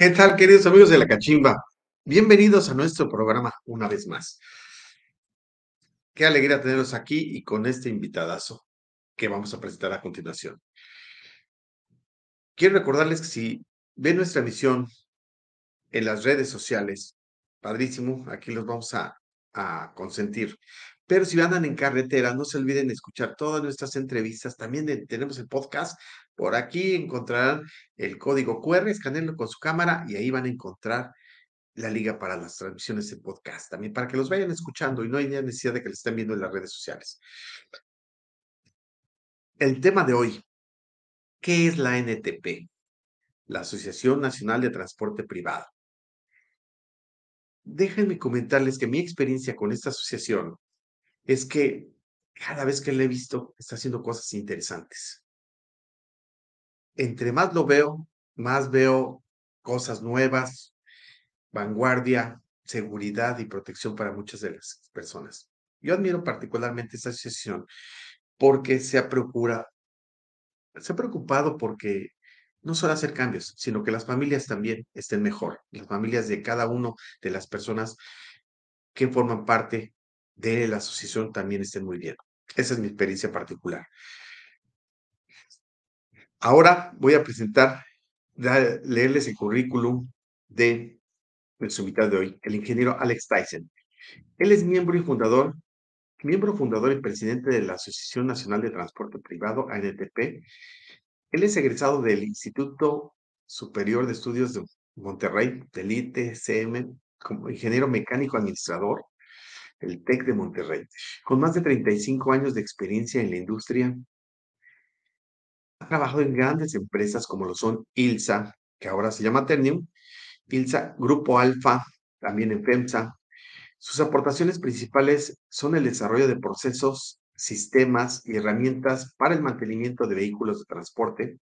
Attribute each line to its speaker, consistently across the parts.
Speaker 1: ¿Qué tal, queridos amigos de la cachimba? Bienvenidos a nuestro programa una vez más. Qué alegría tenerlos aquí y con este invitadazo que vamos a presentar a continuación. Quiero recordarles que si ven nuestra emisión en las redes sociales, padrísimo, aquí los vamos a, consentir. Pero si andan en carretera, no se olviden de escuchar todas nuestras entrevistas. También tenemos el podcast. Por aquí encontrarán el código QR, escanenlo con su cámara y ahí van a encontrar la liga para las transmisiones de podcast. También para que los vayan escuchando y no hay necesidad de que les estén viendo en las redes sociales. El tema de hoy, ¿qué es la NTP? La Asociación Nacional de Transporte Privado. Déjenme comentarles que mi experiencia con esta asociación es que cada vez que le he visto está haciendo cosas interesantes. Entre más lo veo, más veo cosas nuevas, vanguardia, seguridad y protección para muchas de las personas. Yo admiro particularmente esta asociación porque se ha, procura, se ha preocupado porque no solo hacer cambios, sino que las familias también estén mejor, las familias de cada uno de las personas que forman parte de la asociación también estén muy bien. Esa es mi experiencia particular. Ahora voy a presentar, leerles el currículum de nuestro invitado de hoy, el ingeniero Alex Tyson. Él es miembro y fundador, miembro fundador y presidente de la Asociación Nacional de Transporte Privado, ANTP. Él es egresado del Instituto Superior de Estudios de Monterrey, del ITCM, como ingeniero mecánico administrador el TEC de Monterrey. Con más de 35 años de experiencia en la industria, trabajado en grandes empresas como lo son ILSA, que ahora se llama Ternium, ILSA, Grupo Alfa, también en FEMSA. Sus aportaciones principales son el desarrollo de procesos, sistemas y herramientas para el mantenimiento de vehículos de transporte.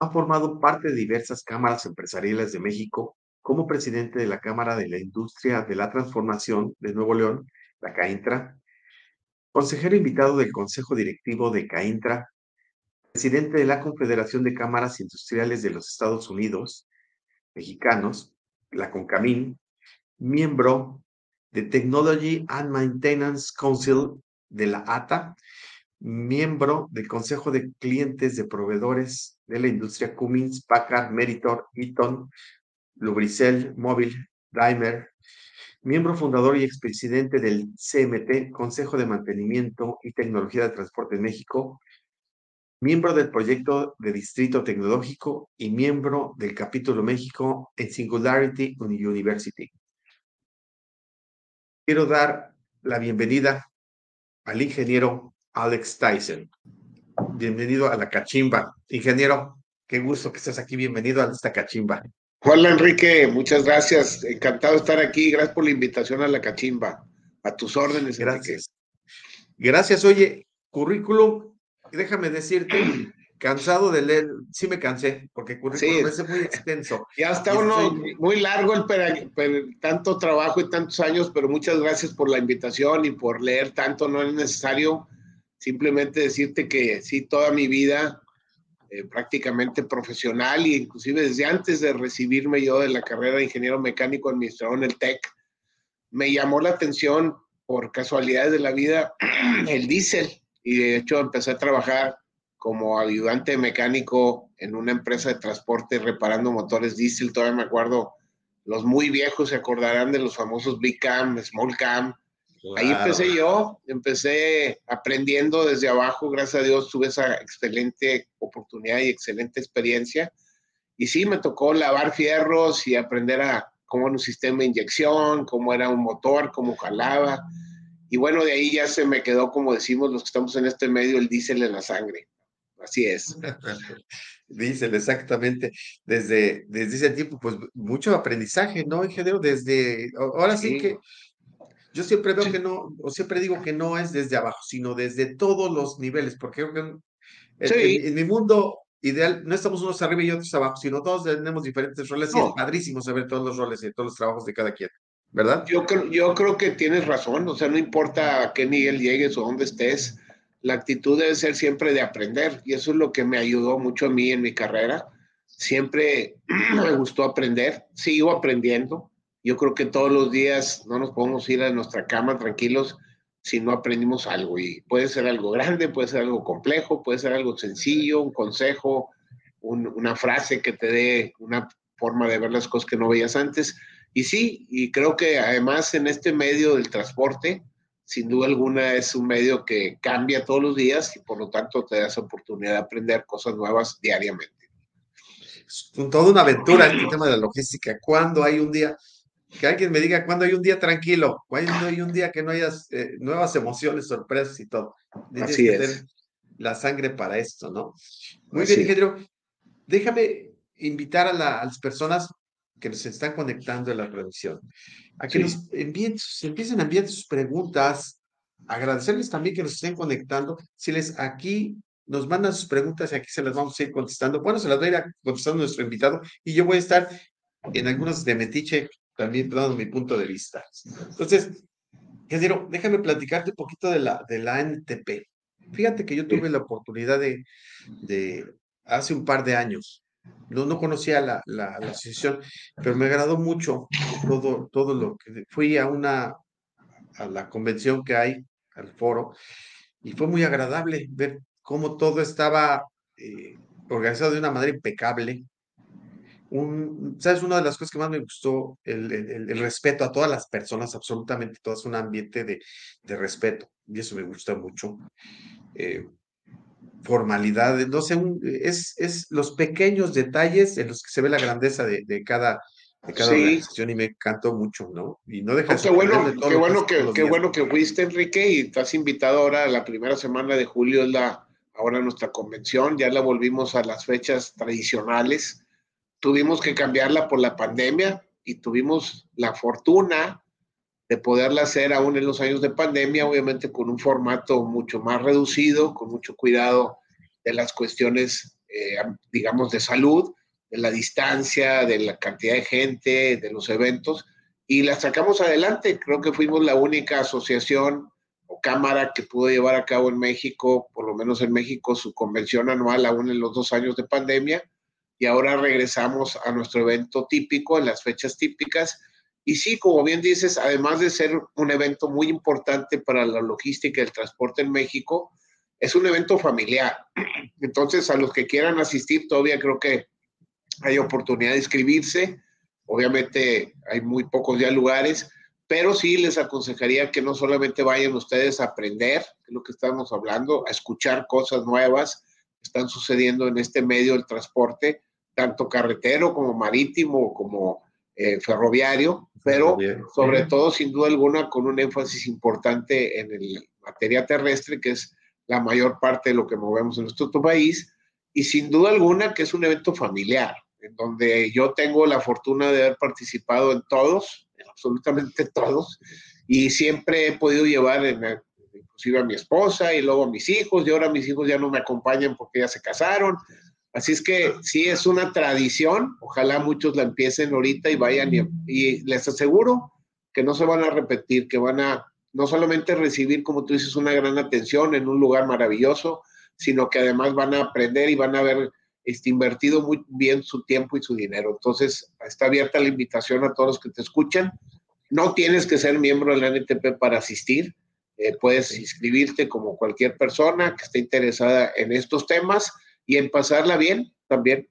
Speaker 1: Ha formado parte de diversas cámaras empresariales de México como presidente de la Cámara de la Industria de la Transformación de Nuevo León, la CAINTRA, consejero invitado del Consejo Directivo de CAINTRA, presidente de la Confederación de Cámaras Industriales de los Estados Unidos, mexicanos, la CONCAMIN, miembro de Technology and Maintenance Council de la ATA, miembro del Consejo de Clientes de Proveedores de la Industria Cummins, Packard, Meritor, Eaton, Lubricel Móvil Daimler, miembro fundador y expresidente del CMT, Consejo de Mantenimiento y Tecnología de Transporte en México, miembro del proyecto de Distrito Tecnológico y miembro del capítulo México en Singularity University. Quiero dar la bienvenida al ingeniero Alex Tyson. Bienvenido a la cachimba. Ingeniero, qué gusto que estés aquí. Bienvenido a esta cachimba.
Speaker 2: Hola Enrique, muchas gracias. Encantado de estar aquí. Gracias por la invitación a la cachimba. A tus órdenes.
Speaker 1: Gracias. Gracias. Oye, currículum, déjame decirte, cansado de leer, sí me cansé, porque currículum es muy extenso.
Speaker 2: Ya está uno muy largo el, tanto trabajo y tantos años, pero muchas gracias por la invitación y por leer tanto. No es necesario simplemente decirte que sí, toda mi vida eh, prácticamente profesional e inclusive desde antes de recibirme yo de la carrera de ingeniero mecánico administrador en el TEC, me llamó la atención por casualidades de la vida el diésel y de hecho empecé a trabajar como ayudante mecánico en una empresa de transporte reparando motores diésel, todavía me acuerdo, los muy viejos se acordarán de los famosos Big Cam, Small Cam, Ahí empecé yo, empecé aprendiendo desde abajo, gracias a Dios tuve esa excelente oportunidad y excelente experiencia. Y sí, me tocó lavar fierros y aprender a cómo era un sistema de inyección, cómo era un motor, cómo jalaba. Y bueno, de ahí ya se me quedó, como decimos los que estamos en este medio, el diésel en la sangre. Así es.
Speaker 1: diésel, exactamente. Desde, desde ese tiempo, pues mucho aprendizaje, ¿no, ingeniero? Desde, ahora sí que yo siempre veo que no, o siempre digo que no es desde abajo, sino desde todos los niveles, porque en, en, mi mundo ideal no estamos unos arriba y otros abajo, sino todos tenemos diferentes roles y es padrísimo saber todos los roles y todos los trabajos de cada quien, ¿verdad?
Speaker 2: Yo creo, yo creo que tienes razón, o sea, no importa a qué nivel llegues o dónde estés, la actitud debe ser siempre de aprender y eso es lo que me ayudó mucho a mí en mi carrera. siempre me gustó aprender, sigo aprendiendo. Yo creo que todos los días no nos podemos ir a nuestra cama tranquilos si no aprendimos algo. Y puede ser algo grande, puede ser algo complejo, puede ser algo sencillo, un consejo, una frase que te dé una forma de ver las cosas que no veías antes. Y sí, y creo que además en este medio del transporte, sin duda alguna es un medio que cambia todos los días y por lo tanto te da esa oportunidad de aprender cosas nuevas diariamente.
Speaker 1: Es toda una aventura el tema de la logística. Cuando hay un día, que alguien me diga cuándo hay un día tranquilo, cuándo hay un día que no haya eh, nuevas emociones, sorpresas y todo.
Speaker 2: Así es.
Speaker 1: La sangre para esto, ¿no? Muy bien, ingeniero. Déjame invitar a, las personas que nos están conectando en la transmisión a que nos envíen, empiecen a enviar sus preguntas, agradecerles también que nos estén conectando. Si les aquí nos mandan sus preguntas y aquí se las vamos a ir contestando. Bueno, se las va a ir contestando nuestro invitado y yo voy a estar en algunos de Metiche también dando mi punto de vista. Entonces, Gedero, déjame platicarte un poquito de la, de la NTP. Fíjate que yo tuve la oportunidad de, de hace un par de años, no, no conocía la, la, la, asociación, pero me agradó mucho todo, todo lo que fui a una, a la convención que hay, al foro, y fue muy agradable ver cómo todo estaba eh, organizado de una manera impecable, un, ¿sabes? Una de las cosas que más me gustó, el, el, respeto a todas las personas, absolutamente todas, un ambiente de, de respeto, y eso me gusta mucho. Eh, formalidades, no sé, es, es los pequeños detalles en los que se ve la grandeza de, de cada, de cada organización y me encantó mucho, ¿no? Y no dejas
Speaker 2: qué bueno, qué bueno que, qué bueno que fuiste, Enrique, y estás invitado ahora a la primera semana de julio, es la, ahora nuestra convención, ya la volvimos a las fechas tradicionales. Tuvimos que cambiarla por la pandemia y tuvimos la fortuna de poderla hacer aún en los años de pandemia, obviamente con un formato mucho más reducido, con mucho cuidado de las cuestiones, eh, digamos, de salud, de la distancia, de la cantidad de gente, de los eventos, y la sacamos adelante. Creo que fuimos la única asociación o cámara que pudo llevar a cabo en México, por lo menos en México, su convención anual aún en los dos años de pandemia y ahora regresamos a nuestro evento típico, en las fechas típicas. Y sí, como bien dices, además de ser un evento muy importante para la logística y el transporte en México, es un evento familiar. Entonces, a los que quieran asistir, todavía creo que hay oportunidad de inscribirse. Obviamente hay muy pocos ya lugares, pero sí les aconsejaría que no solamente vayan ustedes a aprender, de lo que estamos hablando, a escuchar cosas nuevas que están sucediendo en este medio del transporte, tanto carretero como marítimo como eh, ferroviario, pero sobre todo, sin duda alguna, con un énfasis importante en la materia terrestre, que es la mayor parte de lo que movemos en nuestro país, y sin duda alguna que es un evento familiar, en donde yo tengo la fortuna de haber participado en todos, en absolutamente todos, y siempre he podido llevar en, inclusive a mi esposa y luego a mis hijos, y ahora mis hijos ya no me acompañan porque ya se casaron, Así es que sí es una tradición, ojalá muchos la empiecen ahorita y vayan y, les aseguro que no se van a repetir, que van a no solamente recibir, como tú dices, una gran atención en un lugar maravilloso, sino que además van a aprender y van a haber este, invertido muy bien su tiempo y su dinero. Entonces, está abierta la invitación a todos los que te escuchan. No tienes que ser miembro de la NTP para asistir. Eh, puedes inscribirte como cualquier persona que esté interesada en estos temas y en pasarla bien también.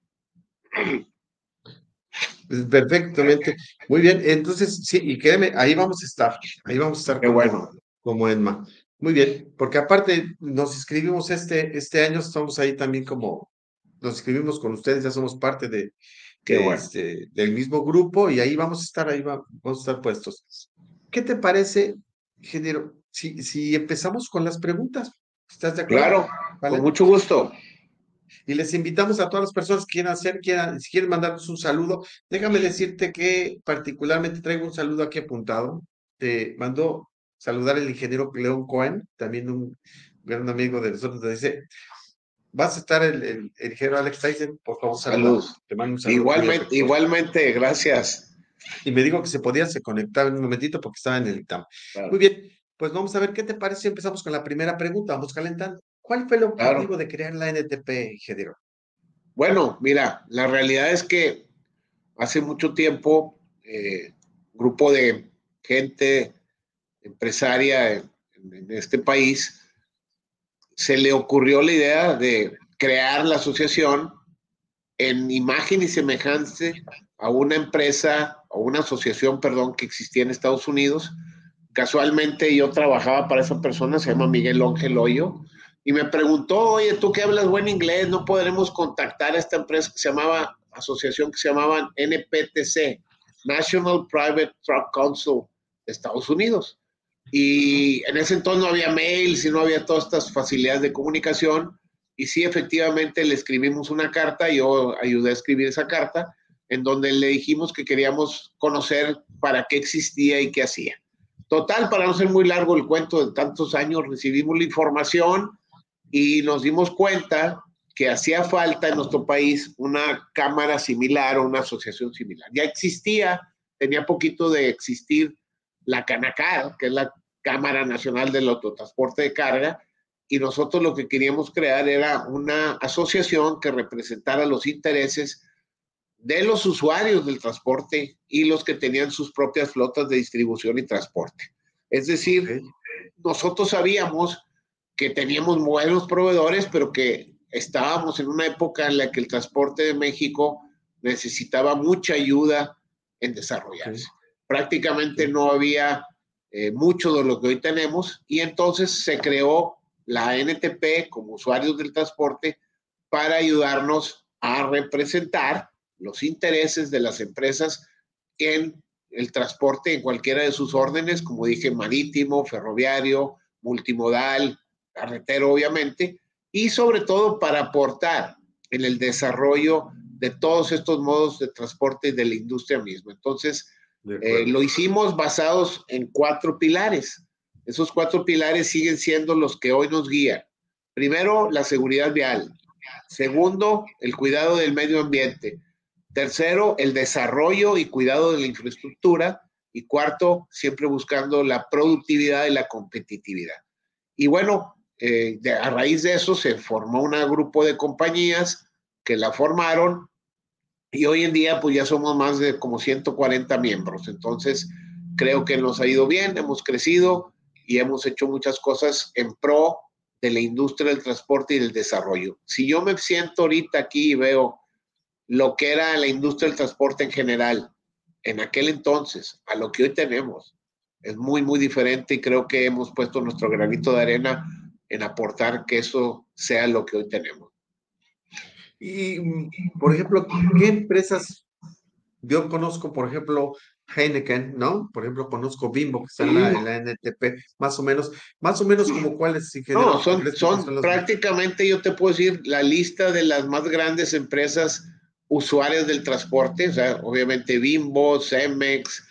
Speaker 1: Perfectamente. Muy bien. Entonces, sí, y créeme, ahí vamos a estar. Ahí vamos a estar
Speaker 2: Qué como, bueno.
Speaker 1: como Enma. Muy bien, porque aparte nos inscribimos este, este año, estamos ahí también como, nos inscribimos con ustedes, ya somos parte de, este, del mismo grupo y ahí vamos a estar, ahí vamos a estar puestos. ¿Qué te parece, ingeniero, si, si empezamos con las preguntas?
Speaker 2: ¿Estás de acuerdo? Claro, con mucho gusto.
Speaker 1: Y les invitamos a todas las personas que quieran hacer, quieran, si quieren mandarnos un saludo. Déjame decirte que particularmente traigo un saludo aquí apuntado. Te mandó saludar el ingeniero León Cohen, también un gran amigo de nosotros. Te dice, vas a estar el, el, ingeniero Alex Tyson, por favor,
Speaker 2: saludos. Te mando un saludo. Igualmente, igualmente, gracias.
Speaker 1: Y me dijo que se podía, se conectaba en un momentito porque estaba en el ITAM. Muy bien, pues vamos a ver qué te parece empezamos con la primera pregunta. Vamos calentando. ¿Cuál fue el objetivo de crear la NTP, Gedero?
Speaker 2: Bueno, mira, la realidad es que hace mucho tiempo, eh, grupo de gente empresaria en, en este país, se le ocurrió la idea de crear la asociación en imagen y semejanza a una empresa o una asociación, perdón, que existía en Estados Unidos. Casualmente yo trabajaba para esa persona, se llama Miguel Ángel Hoyo, y me preguntó, oye, tú que hablas buen inglés, ¿no podremos contactar a esta empresa que se llamaba, asociación que se llamaba NPTC, National Private Truck Council de Estados Unidos? Y en ese entonces no había mails y no había todas estas facilidades de comunicación. Y sí, efectivamente, le escribimos una carta, yo ayudé a escribir esa carta, en donde le dijimos que queríamos conocer para qué existía y qué hacía. Total, para no ser muy largo el cuento de tantos años, recibimos la información y nos dimos cuenta que hacía falta en nuestro país una cámara similar o una asociación similar. Ya existía, tenía poquito de existir la Canacar, que es la Cámara Nacional del Autotransporte de Carga, y nosotros lo que queríamos crear era una asociación que representara los intereses de los usuarios del transporte y los que tenían sus propias flotas de distribución y transporte. Es decir, nosotros sabíamos que teníamos buenos proveedores, pero que estábamos en una época en la que el transporte de México necesitaba mucha ayuda en desarrollarse. Prácticamente no había eh, mucho de lo que hoy tenemos y entonces se creó la NTP como usuarios del transporte para ayudarnos a representar los intereses de las empresas en el transporte en cualquiera de sus órdenes, como dije, marítimo, ferroviario, multimodal, carretero, obviamente, y sobre todo para aportar en el desarrollo de todos estos modos de transporte de la industria misma. Entonces, eh, lo hicimos basados en cuatro pilares. Esos cuatro pilares siguen siendo los que hoy nos guían. Primero, la seguridad vial. Segundo, el cuidado del medio ambiente. Tercero, el desarrollo y cuidado de la infraestructura. Y cuarto, siempre buscando la productividad y la competitividad. Y bueno, eh, a raíz de eso se formó un grupo de compañías que la formaron y hoy en día pues ya somos más de como 140 miembros. Entonces, creo que nos ha ido bien, hemos crecido y hemos hecho muchas cosas en pro de la industria del transporte y del desarrollo. Si yo me siento ahorita aquí y veo lo que era la industria del transporte en general en aquel entonces a lo que hoy tenemos, es muy, muy diferente y creo que hemos puesto nuestro granito de arena en aportar que eso sea lo que hoy tenemos.
Speaker 1: Y, por ejemplo, ¿qué empresas? Yo conozco, por ejemplo, Heineken, ¿no? Por ejemplo, conozco Bimbo, que está en la, NTP, más o menos, más o menos como cuáles.
Speaker 2: No, son, son prácticamente, yo te puedo decir, la lista de las más grandes empresas usuarias del transporte, o sea, obviamente Bimbo, Cemex,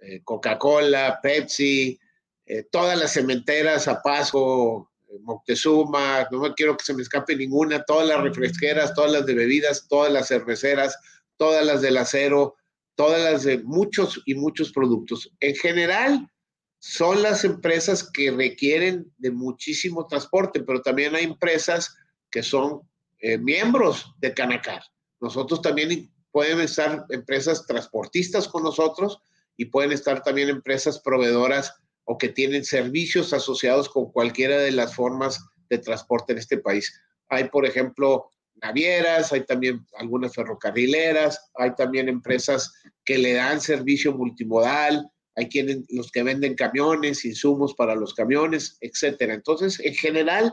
Speaker 2: eh, Coca-Cola, Pepsi, eh, todas las cementeras, Apasco, Moctezuma, no me quiero que se me escape ninguna, todas las refresqueras, todas las de bebidas, todas las cerveceras, todas las del acero, todas las de muchos y muchos productos. En general, son las empresas que requieren de muchísimo transporte, pero también hay empresas que son eh, miembros de Canacar. Nosotros también pueden estar empresas transportistas con nosotros y pueden estar también empresas proveedoras o que tienen servicios asociados con cualquiera de las formas de transporte en este país. Hay, por ejemplo, navieras, hay también algunas ferrocarrileras, hay también empresas que le dan servicio multimodal, hay quienes los que venden camiones, insumos para los camiones, etcétera. Entonces, en general,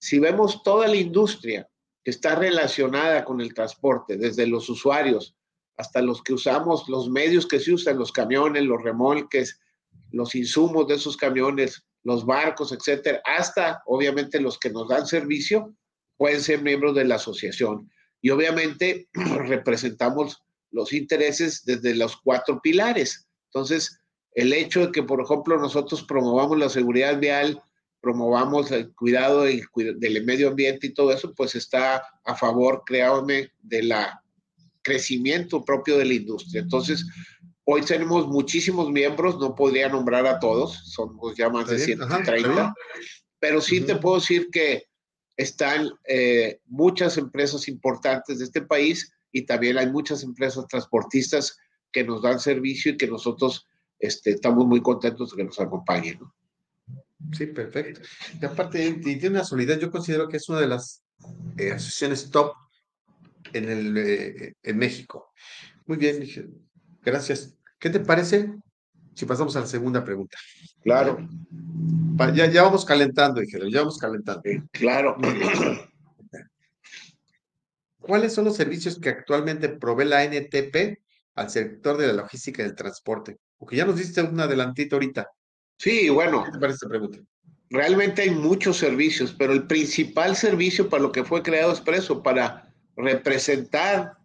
Speaker 2: si vemos toda la industria que está relacionada con el transporte, desde los usuarios hasta los que usamos los medios que se usan, los camiones, los remolques, los insumos de esos camiones, los barcos, etcétera, hasta obviamente los que nos dan servicio, pueden ser miembros de la asociación. Y obviamente representamos los intereses desde los cuatro pilares. Entonces, el hecho de que, por ejemplo, nosotros promovamos la seguridad vial, promovamos el cuidado del, medio ambiente y todo eso, pues está a favor, créanme, del crecimiento propio de la industria. Entonces, Hoy tenemos muchísimos miembros, no podría nombrar a todos, somos ya más de 130, pero sí te puedo decir que están eh, muchas empresas importantes de este país y también hay muchas empresas transportistas que nos dan servicio y que nosotros este, estamos muy contentos de que nos acompañen.
Speaker 1: Sí, perfecto. Y aparte, tiene una solidez, yo considero que es una de las eh, asociaciones top en, el, eh, en México. Muy bien, gracias. ¿Qué te parece si pasamos a la segunda pregunta?
Speaker 2: Claro.
Speaker 1: Ya, ya vamos calentando, dije, ya vamos calentando.
Speaker 2: Claro.
Speaker 1: ¿Cuáles son los servicios que actualmente provee la NTP al sector de la logística y del transporte? Porque ya nos diste un adelantito ahorita.
Speaker 2: Sí, bueno.
Speaker 1: ¿Qué te parece esta pregunta?
Speaker 2: Realmente hay muchos servicios, pero el principal servicio para lo que fue creado Expreso, para representar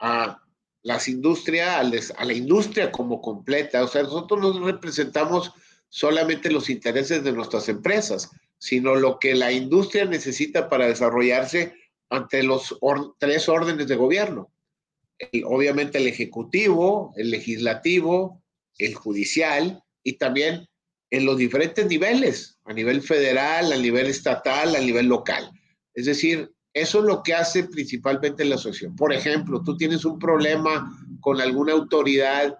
Speaker 2: a las industrias, a la industria como completa. O sea, nosotros no representamos solamente los intereses de nuestras empresas, sino lo que la industria necesita para desarrollarse ante los tres órdenes de gobierno. obviamente el ejecutivo, el legislativo, el judicial y también en los diferentes niveles, a nivel federal, a nivel estatal, a nivel local. Es decir, eso es lo que hace principalmente la asociación. Por ejemplo, tú tienes un problema con alguna autoridad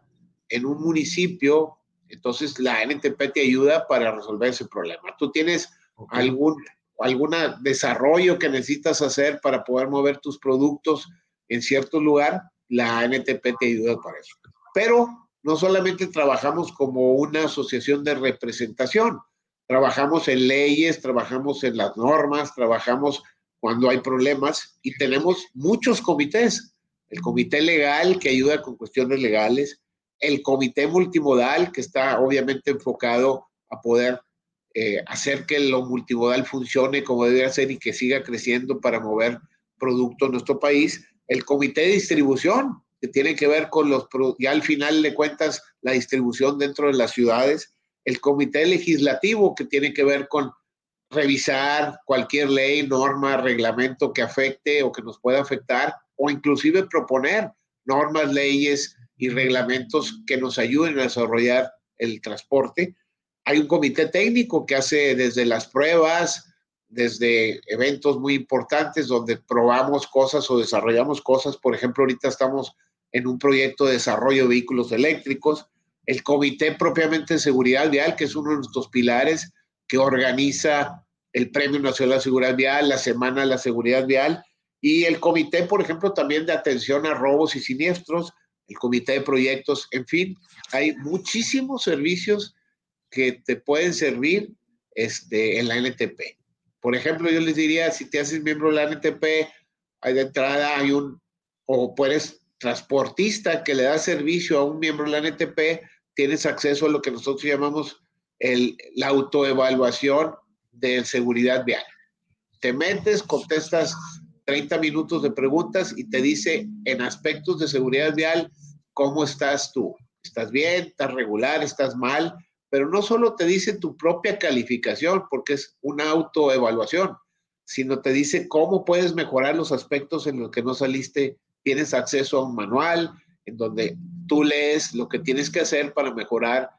Speaker 2: en un municipio, entonces la NTP te ayuda para resolver ese problema. Tú tienes algún algún desarrollo que necesitas hacer para poder mover tus productos en cierto lugar, la NTP te ayuda para eso. Pero no solamente trabajamos como una asociación de representación, trabajamos en leyes, trabajamos en las normas, trabajamos cuando hay problemas y tenemos muchos comités. El comité legal que ayuda con cuestiones legales, el comité multimodal que está obviamente enfocado a poder eh, hacer que lo multimodal funcione como debe ser y que siga creciendo para mover productos en nuestro país, el comité de distribución, que tiene que ver con los, ya al final de cuentas, la distribución dentro de las ciudades, el comité legislativo, que tiene que ver con revisar cualquier ley, norma, reglamento que afecte o que nos pueda afectar, o inclusive proponer normas, leyes y reglamentos que nos ayuden a desarrollar el transporte. Hay un comité técnico que hace desde las pruebas, desde eventos muy importantes donde probamos cosas o desarrollamos cosas. Por ejemplo, ahorita estamos en un proyecto de desarrollo de vehículos eléctricos. El Comité propiamente de Seguridad Vial, que es uno de nuestros pilares, que organiza el Premio Nacional de Seguridad Vial, la Semana de la Seguridad Vial, y el Comité, por ejemplo, también de atención a robos y siniestros, el Comité de Proyectos, en fin, hay muchísimos servicios que te pueden servir este, en la NTP. Por ejemplo, yo les diría, si te haces miembro de la NTP, hay de entrada, hay un, o puedes transportista que le da servicio a un miembro de la NTP, tienes acceso a lo que nosotros llamamos el, la autoevaluación de seguridad vial. Te metes, contestas 30 minutos de preguntas y te dice en aspectos de seguridad vial cómo estás tú. ¿Estás bien? ¿Estás regular? ¿Estás mal? pero no solo te dice tu propia calificación, porque es una autoevaluación, sino te dice cómo puedes mejorar los aspectos en los que no saliste. Tienes acceso a un manual en donde tú lees lo que tienes que hacer para mejorar,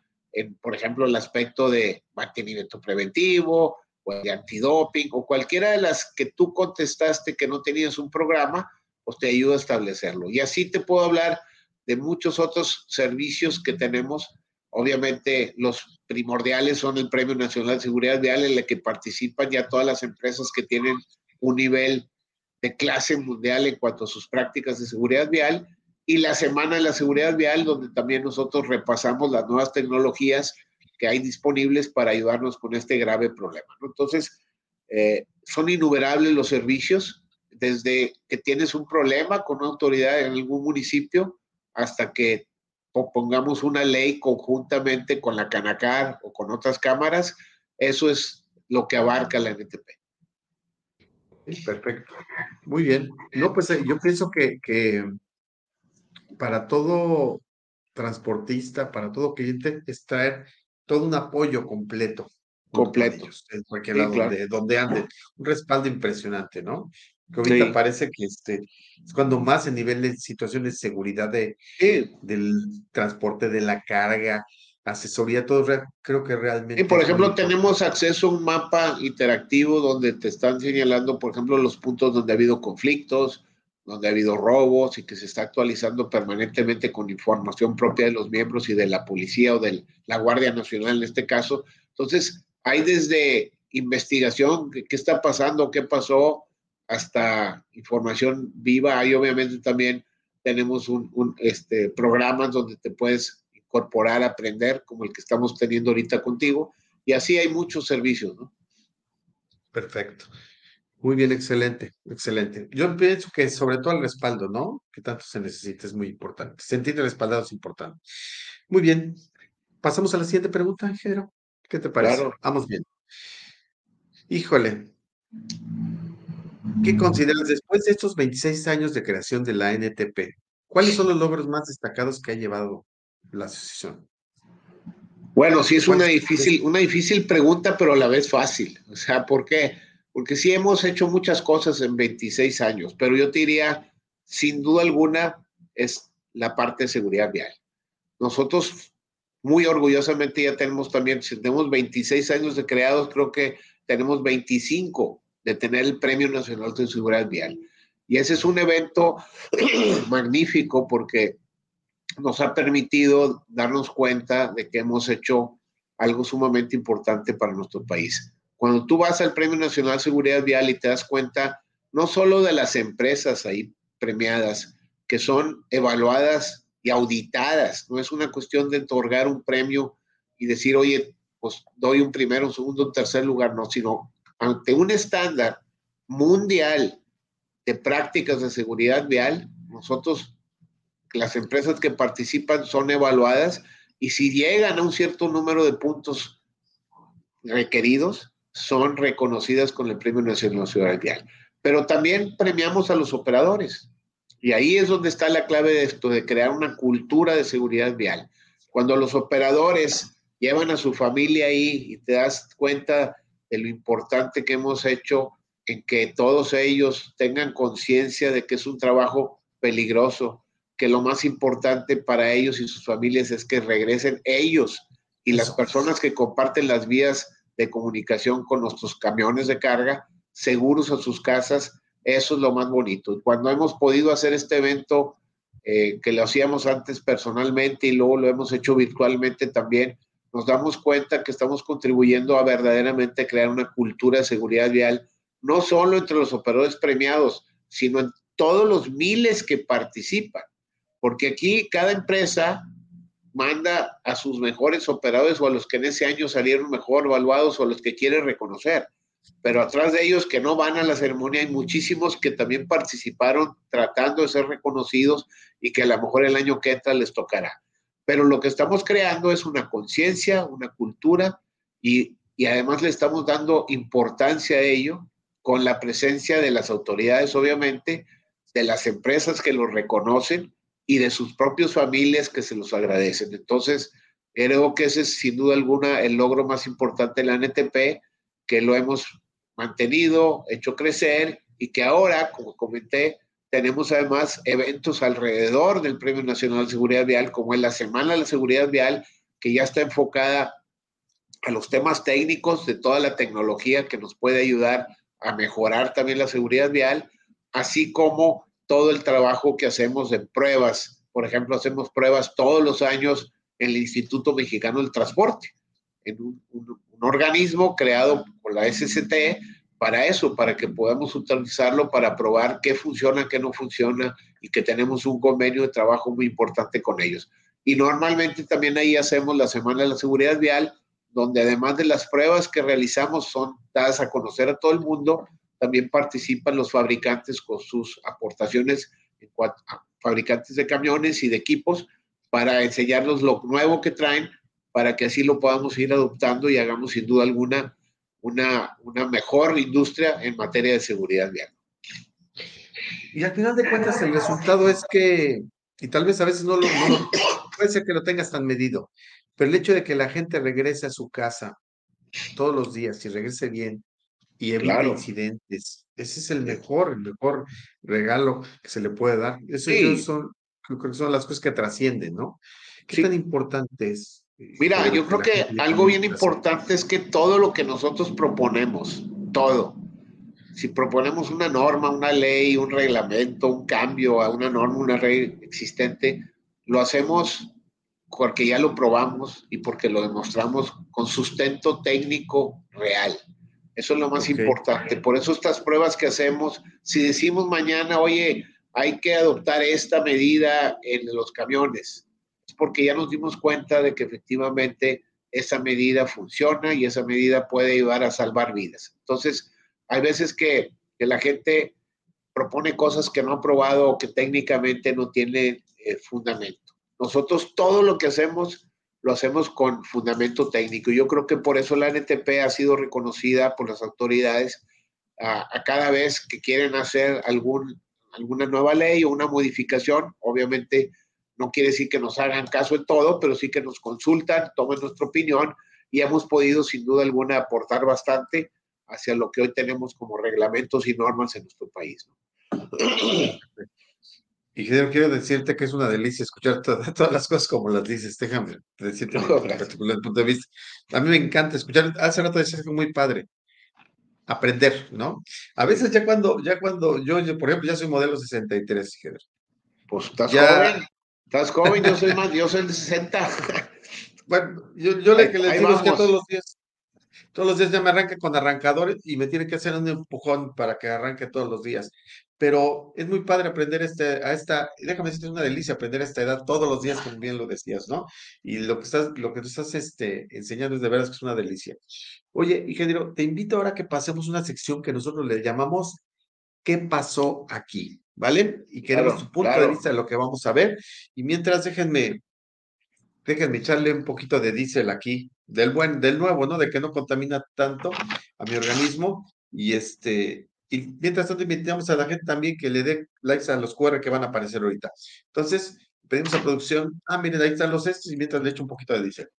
Speaker 2: por ejemplo, el aspecto de mantenimiento preventivo o de antidoping o cualquiera de las que tú contestaste que no tenías un programa, pues te ayuda a establecerlo. Y así te puedo hablar de muchos otros servicios que tenemos Obviamente los primordiales son el Premio Nacional de Seguridad Vial en el que participan ya todas las empresas que tienen un nivel de clase mundial en cuanto a sus prácticas de seguridad vial y la Semana de la Seguridad Vial donde también nosotros repasamos las nuevas tecnologías que hay disponibles para ayudarnos con este grave problema. Entonces, eh, son innumerables los servicios, desde que tienes un problema con una autoridad en algún municipio hasta que pongamos una ley conjuntamente con la Canacar o con otras cámaras, eso es lo que abarca la NTP.
Speaker 1: Perfecto. Muy bien. No, pues eh, yo pienso que, que para todo transportista, para todo cliente, es traer todo un apoyo completo.
Speaker 2: Completo.
Speaker 1: En cualquier lado donde, donde anden. Un respaldo impresionante, ¿no? que ahorita parece que este, es cuando más en nivel de situaciones de seguridad de, del transporte de la carga, asesoría, todo creo que realmente.
Speaker 2: Y por ejemplo, tenemos acceso a un mapa interactivo donde te están señalando, por ejemplo, los puntos donde ha habido conflictos, donde ha habido robos y que se está actualizando permanentemente con información propia de los miembros y de la policía o de la Guardia Nacional en este caso. Entonces, hay desde investigación, qué está pasando, qué pasó, hasta información viva. Hay obviamente también tenemos un, este, programas donde te puedes incorporar, aprender, como el que estamos teniendo ahorita contigo. Y así hay muchos servicios, ¿no?
Speaker 1: Perfecto. Muy bien, excelente, excelente. Yo pienso que sobre todo el respaldo, ¿no? Que tanto se necesita es muy importante. Sentir respaldado es importante. Muy bien. Pasamos a la siguiente pregunta, ingeniero. ¿Qué te parece? Vamos bien. Híjole. ¿Qué consideras después de estos 26 años de creación de la NTP? ¿Cuáles son los logros más destacados que ha llevado la asociación?
Speaker 2: Bueno, sí es una difícil, una difícil pregunta, pero a la vez fácil. O sea, ¿por qué? Porque sí hemos hecho muchas cosas en 26 años, pero yo te diría, sin duda alguna, es la parte de seguridad vial. Nosotros muy orgullosamente ya tenemos también, si tenemos 26 años de creados, creo que tenemos 25 de tener el Premio Nacional de Seguridad Vial. Y ese es un evento magnífico porque nos ha permitido darnos cuenta de que hemos hecho algo sumamente importante para nuestro país. Cuando tú vas al Premio Nacional de Seguridad Vial y te das cuenta no solo de las empresas ahí premiadas, que son evaluadas y auditadas, no es una cuestión de otorgar un premio y decir, oye, pues doy un primero, un segundo, un tercer lugar, no, sino ante un estándar mundial de prácticas de seguridad vial, nosotros, las empresas que participan son evaluadas y si llegan a un cierto número de puntos requeridos, son reconocidas con el Premio Nacional de Seguridad Vial. Pero también premiamos a los operadores. Y ahí es donde está la clave de esto, de crear una cultura de seguridad vial. Cuando los operadores llevan a su familia ahí y te das cuenta de lo importante que hemos hecho en que todos ellos tengan conciencia de que es un trabajo peligroso, que lo más importante para ellos y sus familias es que regresen ellos y las personas que comparten las vías de comunicación con nuestros camiones de carga seguros a sus casas, eso es lo más bonito. Cuando hemos podido hacer este evento, eh, que lo hacíamos antes personalmente y luego lo hemos hecho virtualmente también, nos damos cuenta que estamos contribuyendo a verdaderamente crear una cultura de seguridad vial, no solo entre los operadores premiados, sino en todos los miles que participan. Porque aquí cada empresa manda a sus mejores operadores o a los que en ese año salieron mejor evaluados o a los que quiere reconocer. Pero atrás de ellos que no van a la ceremonia hay muchísimos que también participaron tratando de ser reconocidos y que a lo mejor el año que entra les tocará. Pero lo que estamos creando es una conciencia, una cultura y, además le estamos dando importancia a ello con la presencia de las autoridades, obviamente, de las empresas que los reconocen y de sus propias familias que se los agradecen. Entonces, creo que ese es sin duda alguna el logro más importante de la NTP, que lo hemos mantenido, hecho crecer y que ahora, como comenté, tenemos además eventos alrededor del Premio Nacional de Seguridad Vial, como es la Semana de la Seguridad Vial, que ya está enfocada a los temas técnicos de toda la tecnología que nos puede ayudar a mejorar también la seguridad vial, así como todo el trabajo que hacemos de pruebas. Por ejemplo, hacemos pruebas todos los años en el Instituto Mexicano del Transporte, en un, un organismo creado por la SCT para eso, para que podamos utilizarlo para probar qué funciona, qué no funciona y que tenemos un convenio de trabajo muy importante con ellos. Y normalmente también ahí hacemos la Semana de la Seguridad Vial, donde además de las pruebas que realizamos son dadas a conocer a todo el mundo, también participan los fabricantes con sus aportaciones fabricantes de camiones y de equipos para enseñarnos lo nuevo que traen, para que así lo podamos ir adoptando y hagamos sin duda alguna una, una mejor industria en materia de seguridad vial.
Speaker 1: Y al final de cuentas el resultado es que, y tal vez a veces no lo, puede ser que lo tengas tan medido, pero el hecho de que la gente regrese a su casa todos los días y regrese bien y evite incidentes, ese es el mejor, el mejor regalo que se le puede dar. Eso son, creo que son las cosas que trascienden, ¿no? ¿Qué tan importante es
Speaker 2: Mira, yo creo que algo bien importante es que todo lo que nosotros proponemos, todo, si proponemos una norma, una ley, un reglamento, un cambio a una norma, una ley existente, lo hacemos porque ya lo probamos y porque lo demostramos con sustento técnico real. Eso es lo más importante. Por eso estas pruebas que hacemos, si decimos mañana, oye, hay que adoptar esta medida en los camiones, es porque ya nos dimos cuenta de que efectivamente esa medida funciona y esa medida puede ayudar a salvar vidas. Entonces, hay veces que, la gente propone cosas que no ha probado o que técnicamente no tienen eh, fundamento. Nosotros todo lo que hacemos lo hacemos con fundamento técnico. Yo creo que por eso la NTP ha sido reconocida por las autoridades a, cada vez que quieren hacer algún, alguna nueva ley o una modificación. Obviamente no quiere decir que nos hagan caso en todo, pero sí que nos consultan, tomen nuestra opinión y hemos podido sin duda alguna aportar bastante hacia lo que hoy tenemos como reglamentos y normas en nuestro país.
Speaker 1: Y quiero decirte que es una delicia escuchar todas las cosas como las dices. Déjame decirte en particular punto de vista. A mí me encanta escuchar. Hace rato decías que muy padre. Aprender, ¿no? A veces ya cuando, ya cuando yo, yo por ejemplo, ya soy modelo 63,
Speaker 2: Pues estás joven. Estás joven, yo soy más, yo soy de 60.
Speaker 1: Bueno, yo, yo le que les digo es que todos los días todos los días ya me arranca con arrancadores y me tiene que hacer un empujón para que arranque todos los días. Pero es muy padre aprender este, a esta, déjame decirte, es una delicia aprender a esta edad todos los días, como bien lo decías, ¿no? Y lo que estás, lo que tú estás este, enseñando es de veras que es una delicia. Oye, ingeniero, te invito ahora a que pasemos una sección que nosotros le llamamos ¿Qué pasó aquí? ¿Vale? Y queremos tu punto de vista de lo que vamos a ver. Y mientras, déjenme, déjenme echarle un poquito de diésel aquí del buen, del nuevo, ¿no? De que no contamina tanto a mi organismo. Y este, y mientras tanto invitamos a la gente también que le dé likes a los QR que van a aparecer ahorita. Entonces, pedimos a producción, ah, miren, ahí están los estos y mientras le echo un poquito de diésel.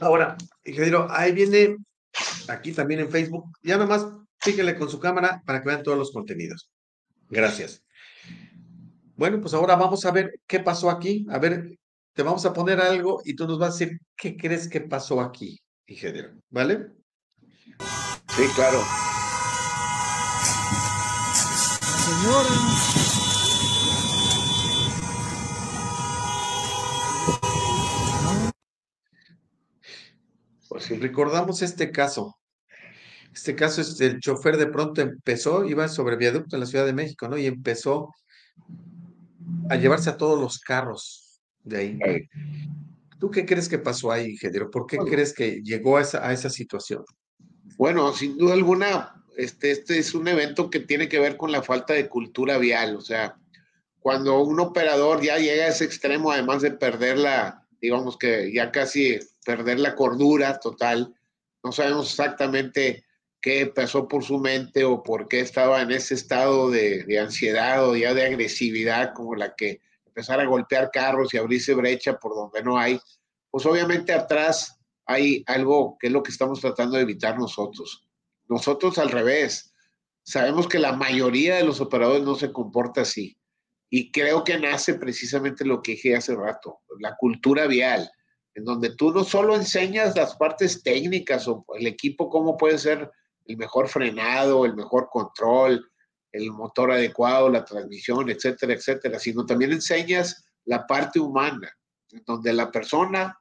Speaker 1: Ahora, ingeniero, ahí viene, aquí también en Facebook, ya nomás fíjenle con su cámara para que vean todos los contenidos. Gracias. Bueno, pues ahora vamos a ver qué pasó aquí, a ver te vamos a poner algo y tú nos vas a decir qué crees que pasó aquí, ingeniero, ¿vale?
Speaker 2: Sí, claro. Señora.
Speaker 1: Pues si recordamos este caso, este caso es el chofer de pronto empezó, iba sobre viaducto en la Ciudad de México, ¿no? Y empezó a llevarse a todos los carros de ahí. ¿Tú qué crees que pasó ahí, ingeniero? ¿Por qué crees que llegó a esa, a esa situación?
Speaker 2: Bueno, sin duda alguna, este, este es un evento que tiene que ver con la falta de cultura vial. O sea, cuando un operador ya llega a ese extremo, además de perder la, digamos que ya casi perder la cordura total, no sabemos exactamente qué pasó por su mente o por qué estaba en ese estado de, de ansiedad o ya de agresividad como la que empezar a golpear carros y abrirse brecha por donde no hay, pues obviamente atrás hay algo que es lo que estamos tratando de evitar nosotros. Nosotros al revés, sabemos que la mayoría de los operadores no se comporta así. Y creo que nace precisamente lo que dije hace rato, la cultura vial, en donde tú no solo enseñas las partes técnicas o el equipo cómo puede ser el mejor frenado, el mejor control, el motor adecuado, la transmisión, etcétera, etcétera, sino también enseñas la parte humana, donde la persona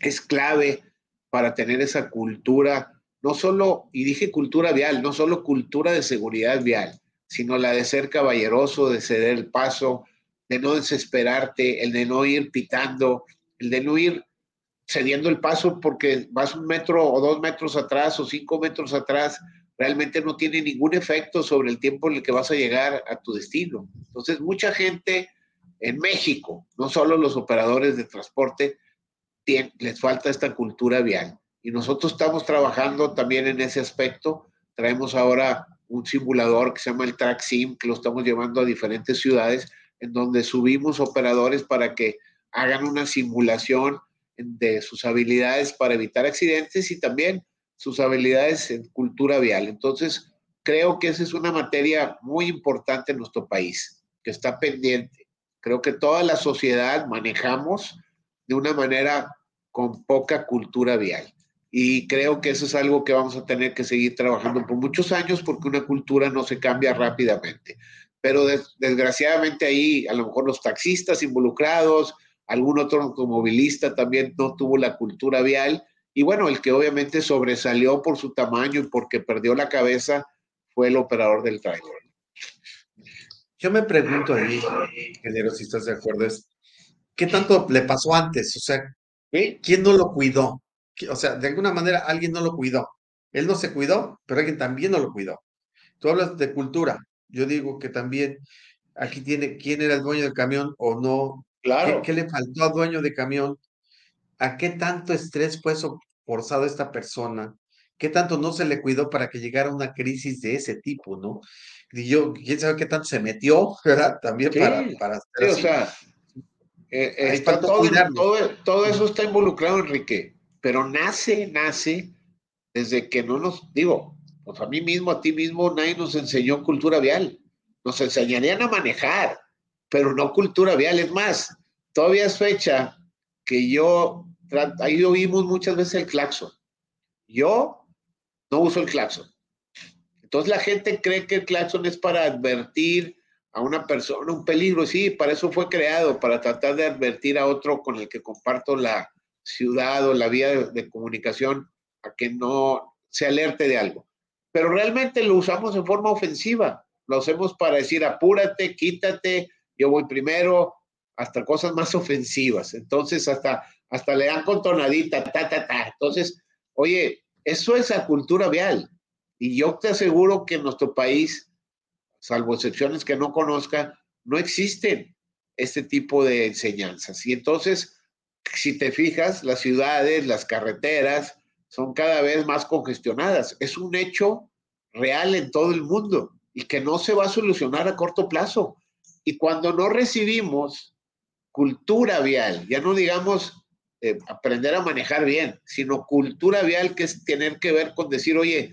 Speaker 2: es clave para tener esa cultura, no solo, y dije cultura vial, no solo cultura de seguridad vial, sino la de ser caballeroso, de ceder el paso, de no desesperarte, el de no ir pitando, el de no ir cediendo el paso porque vas un metro o dos metros atrás o cinco metros atrás realmente no tiene ningún efecto sobre el tiempo en el que vas a llegar a tu destino. Entonces, mucha gente en México, no solo los operadores de transporte, les falta esta cultura vial. Y nosotros estamos trabajando también en ese aspecto. Traemos ahora un simulador que se llama el Track Sim, que lo estamos llevando a diferentes ciudades, en donde subimos operadores para que hagan una simulación de sus habilidades para evitar accidentes y también sus habilidades en cultura vial. Entonces, creo que esa es una materia muy importante en nuestro país, que está pendiente. Creo que toda la sociedad manejamos de una manera con poca cultura vial. Y creo que eso es algo que vamos a tener que seguir trabajando por muchos años porque una cultura no se cambia rápidamente. Pero desgraciadamente ahí a lo mejor los taxistas involucrados, algún otro automovilista también no tuvo la cultura vial. Y bueno, el que obviamente sobresalió por su tamaño y porque perdió la cabeza fue el operador del trailer.
Speaker 1: Yo me pregunto ahí, ingeniero, si estás de acuerdo, es, ¿qué tanto le pasó antes? O sea, ¿quién no lo cuidó? O sea, de alguna manera alguien no lo cuidó. Él no se cuidó, pero alguien también no lo cuidó. Tú hablas de cultura. Yo digo que también aquí tiene quién era el dueño del camión o no.
Speaker 2: Claro.
Speaker 1: ¿Qué, le faltó al dueño de camión? ¿A qué tanto estrés fue forzado esta persona? ¿Qué tanto no se le cuidó para que llegara una crisis de ese tipo, no? Y yo, quién sabe qué tanto se metió, ¿verdad? También para, para
Speaker 2: hacer o sea, eh, todo, todo, eso está involucrado, Enrique, pero nace, nace desde que no nos, digo, pues a mí mismo, a ti mismo, nadie nos enseñó cultura vial. Nos enseñarían a manejar, pero no cultura vial. Es más, todavía es fecha que yo, ahí oímos muchas veces el claxon. Yo no uso el claxon. Entonces la gente cree que el claxon es para advertir a una persona un peligro. Sí, para eso fue creado, para tratar de advertir a otro con el que comparto la ciudad o la vía de, comunicación a que no se alerte de algo. Pero realmente lo usamos en forma ofensiva. Lo hacemos para decir apúrate, quítate, yo voy primero, hasta cosas más ofensivas. Entonces, hasta, hasta le dan contonadita, ta, ta, ta. Entonces, oye, eso es la cultura vial. Y yo te aseguro que en nuestro país, salvo excepciones que no conozca, no existen este tipo de enseñanzas. Y entonces, si te fijas, las ciudades, las carreteras son cada vez más congestionadas. Es un hecho real en todo el mundo y que no se va a solucionar a corto plazo. Y cuando no recibimos cultura vial, ya no digamos eh, aprender a manejar bien, sino cultura vial que es tener que ver con decir, oye,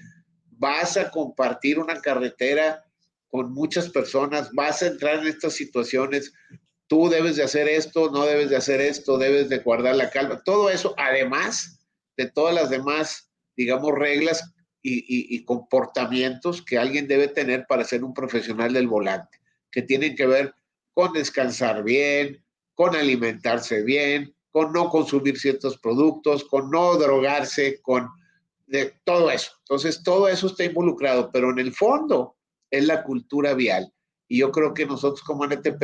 Speaker 2: vas a compartir una carretera con muchas personas, vas a entrar en estas situaciones, tú debes de hacer esto, no debes de hacer esto, debes de guardar la calma, todo eso, además de todas las demás, digamos, reglas y, comportamientos que alguien debe tener para ser un profesional del volante, que tienen que ver con descansar bien, con alimentarse bien, con no consumir ciertos productos, con no drogarse, con de todo eso. Entonces, todo eso está involucrado, pero en el fondo es la cultura vial. Y yo creo que nosotros como NTP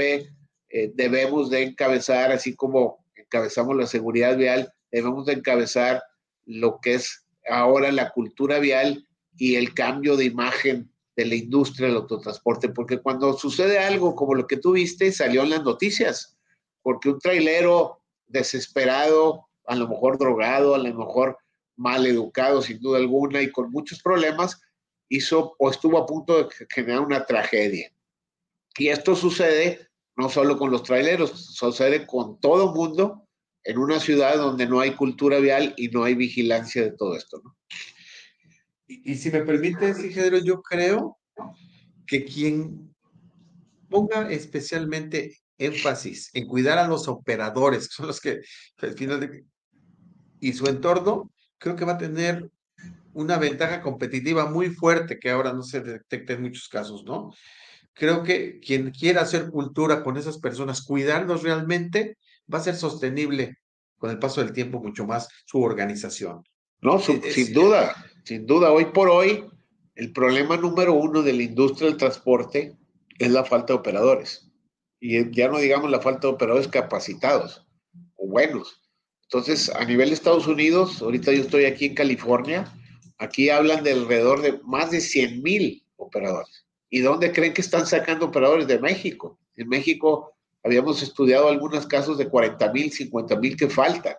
Speaker 2: eh, debemos de encabezar, así como encabezamos la seguridad vial, debemos de encabezar lo que es ahora la cultura vial y el cambio de imagen de la industria del autotransporte, porque cuando sucede algo como lo que tú viste, salió en las noticias, porque un trailero desesperado, a lo mejor drogado, a lo mejor mal educado sin duda alguna y con muchos problemas, hizo o estuvo a punto de generar una tragedia. Y esto sucede no solo con los traileros, sucede con todo mundo en una ciudad donde no hay cultura vial y no hay vigilancia de todo esto. ¿no?
Speaker 1: Y, si me permite, Ingeniero, yo creo que quien ponga especialmente énfasis en cuidar a los operadores, que son los que al final de, y su entorno, creo que va a tener una ventaja competitiva muy fuerte que ahora no se detecta en muchos casos, ¿no? Creo que quien quiera hacer cultura con esas personas, cuidarlos realmente, va a ser sostenible con el paso del tiempo mucho más su organización.
Speaker 2: No, sin duda, sin duda. Hoy por hoy, el problema número uno de la industria del transporte es la falta de operadores. Y ya no digamos la falta de operadores capacitados o buenos. Entonces, a nivel de Estados Unidos, ahorita yo estoy aquí en California, aquí hablan de alrededor de más de 100 mil operadores. ¿Y dónde creen que están sacando operadores? De México. En México habíamos estudiado algunos casos de 40 mil, 50 mil que faltan.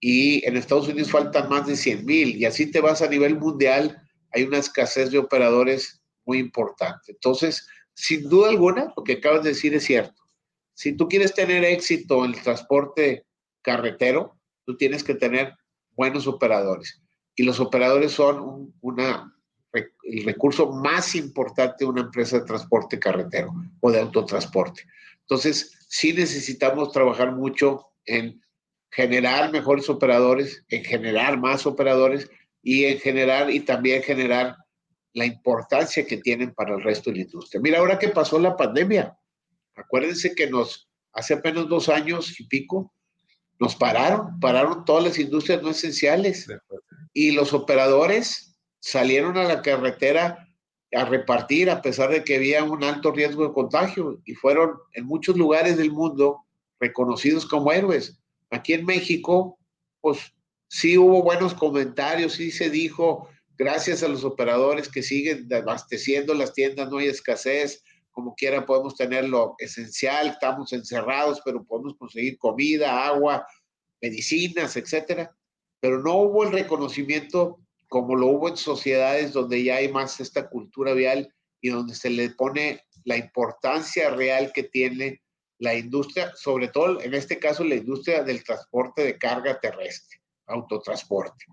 Speaker 2: Y en Estados Unidos faltan más de 100 mil. Y así te vas a nivel mundial, hay una escasez de operadores muy importante. Entonces, sin duda alguna, lo que acabas de decir es cierto. Si tú quieres tener éxito en el transporte carretero, tú tienes que tener buenos operadores. Y los operadores son una, el recurso más importante de una empresa de transporte carretero o de autotransporte. Entonces, sí necesitamos trabajar mucho en generar mejores operadores, en generar más operadores y en generar y también generar la importancia que tienen para el resto de la industria. Mira, ahora que pasó la pandemia, acuérdense que nos, hace apenas dos años y pico, nos pararon, pararon todas las industrias no esenciales y los operadores salieron a la carretera a repartir a pesar de que había un alto riesgo de contagio y fueron en muchos lugares del mundo reconocidos como héroes. Aquí en México, pues sí hubo buenos comentarios, sí se dijo, gracias a los operadores que siguen abasteciendo las tiendas, no hay escasez, como quiera podemos tener lo esencial, estamos encerrados, pero podemos conseguir comida, agua, medicinas, etcétera. Pero no hubo el reconocimiento como lo hubo en sociedades donde ya hay más esta cultura vial y donde se le pone la importancia real que tiene la industria, sobre todo en este caso la industria del transporte de carga terrestre, autotransporte.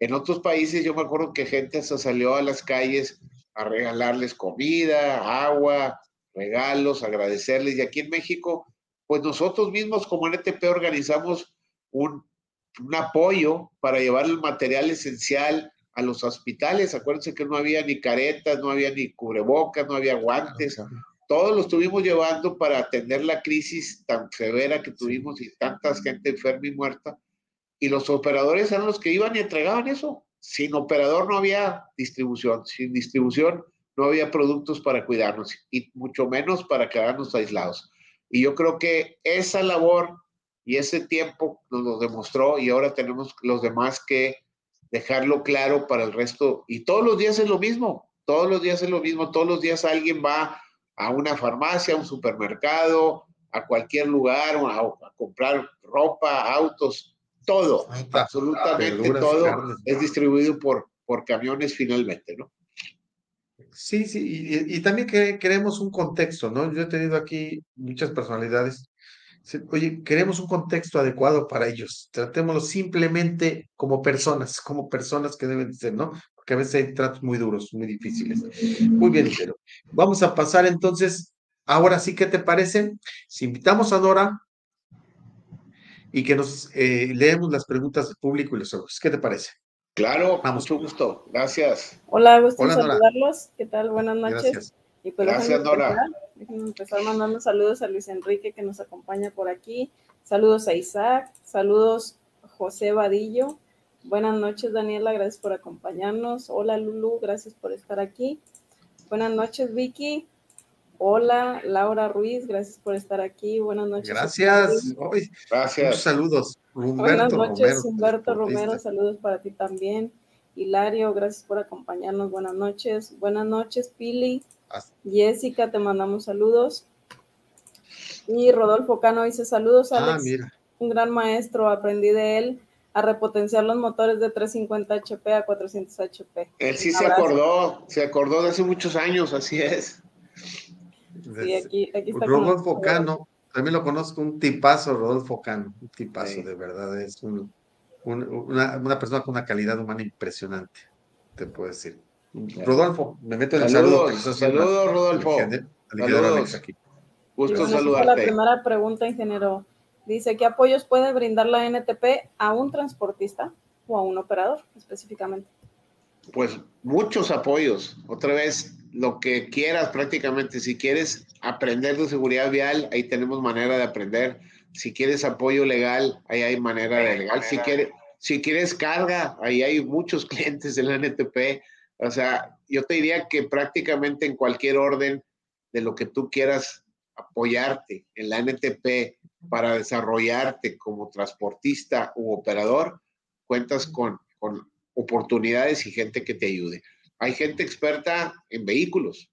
Speaker 2: En otros países yo me acuerdo que gente se salió a las calles a regalarles comida, agua, regalos, agradecerles. Y aquí en México, pues nosotros mismos como NTP organizamos un, un apoyo para llevar el material esencial a los hospitales. Acuérdense que no había ni caretas, no había ni cubrebocas, no había guantes. Todos lo estuvimos llevando para atender la crisis tan severa que tuvimos y tanta gente enferma y muerta. Y los operadores eran los que iban y entregaban eso. Sin operador no había distribución. Sin distribución no había productos para cuidarnos y mucho menos para quedarnos aislados. Y yo creo que esa labor y ese tiempo nos lo demostró y ahora tenemos los demás que dejarlo claro para el resto. Y todos los días es lo mismo, todos los días es lo mismo, todos los días alguien va a una farmacia, a un supermercado, a cualquier lugar, a, a comprar ropa, autos, todo, absolutamente todo es distribuido por, por camiones finalmente, ¿no?
Speaker 1: Sí, sí, y, y también que, queremos un contexto, ¿no? Yo he tenido aquí muchas personalidades Oye, queremos un contexto adecuado para ellos. Tratémoslo simplemente como personas, como personas que deben ser, ¿no? Porque a veces hay tratos muy duros, muy difíciles. Muy bien, pero vamos a pasar entonces. Ahora sí, ¿qué te parece? Si invitamos a Dora y que nos eh, leemos las preguntas del público y los ojos. ¿Qué te parece?
Speaker 2: Claro, vamos. Mucho gusto. Gracias.
Speaker 3: Hola, gusto en saludarlos. ¿Qué tal? Buenas noches.
Speaker 2: Gracias. Y pues Gracias, Dora.
Speaker 3: Déjenme empezar mandando saludos a Luis Enrique que nos acompaña por aquí. Saludos a Isaac. Saludos José Vadillo. Buenas noches, Daniela. Gracias por acompañarnos. Hola, Lulu. Gracias por estar aquí. Buenas noches, Vicky. Hola, Laura Ruiz. Gracias por estar aquí. Buenas noches.
Speaker 1: Gracias.
Speaker 2: Gracias.
Speaker 1: saludos.
Speaker 3: Buenas noches, Humberto Romero. Saludos para ti también. Hilario, gracias por acompañarnos. Buenas noches. Buenas noches, Pili. Jessica, te mandamos saludos. Y Rodolfo Cano dice saludos, ah, Alex. Un gran maestro, aprendí de él a repotenciar los motores de 350 HP a 400 HP.
Speaker 2: Él sí se acordó, se acordó de hace muchos años, así es.
Speaker 3: Sí, aquí, aquí está
Speaker 1: Rodolfo Cano, también lo conozco, un tipazo, Rodolfo Cano, un tipazo, de verdad, es un, una, una persona con una calidad humana impresionante, te puedo decir. Rodolfo, me meto en el
Speaker 2: saludo. Saludos, Rodolfo. Saludos.
Speaker 3: Gusto saludarte. La primera pregunta, ingeniero. Dice, ¿qué apoyos puede brindar la NTP a un transportista o a un operador específicamente?
Speaker 2: Pues muchos apoyos. Otra vez, lo que quieras prácticamente. Si quieres aprender de seguridad vial, ahí tenemos manera de aprender. Si quieres apoyo legal, ahí hay manera de legal. Si quieres, si quieres carga, ahí hay muchos clientes de la NTP o sea, yo te diría que prácticamente en cualquier orden de lo que tú quieras apoyarte en la NTP para desarrollarte como transportista u operador, cuentas con, oportunidades y gente que te ayude. Hay gente experta en vehículos,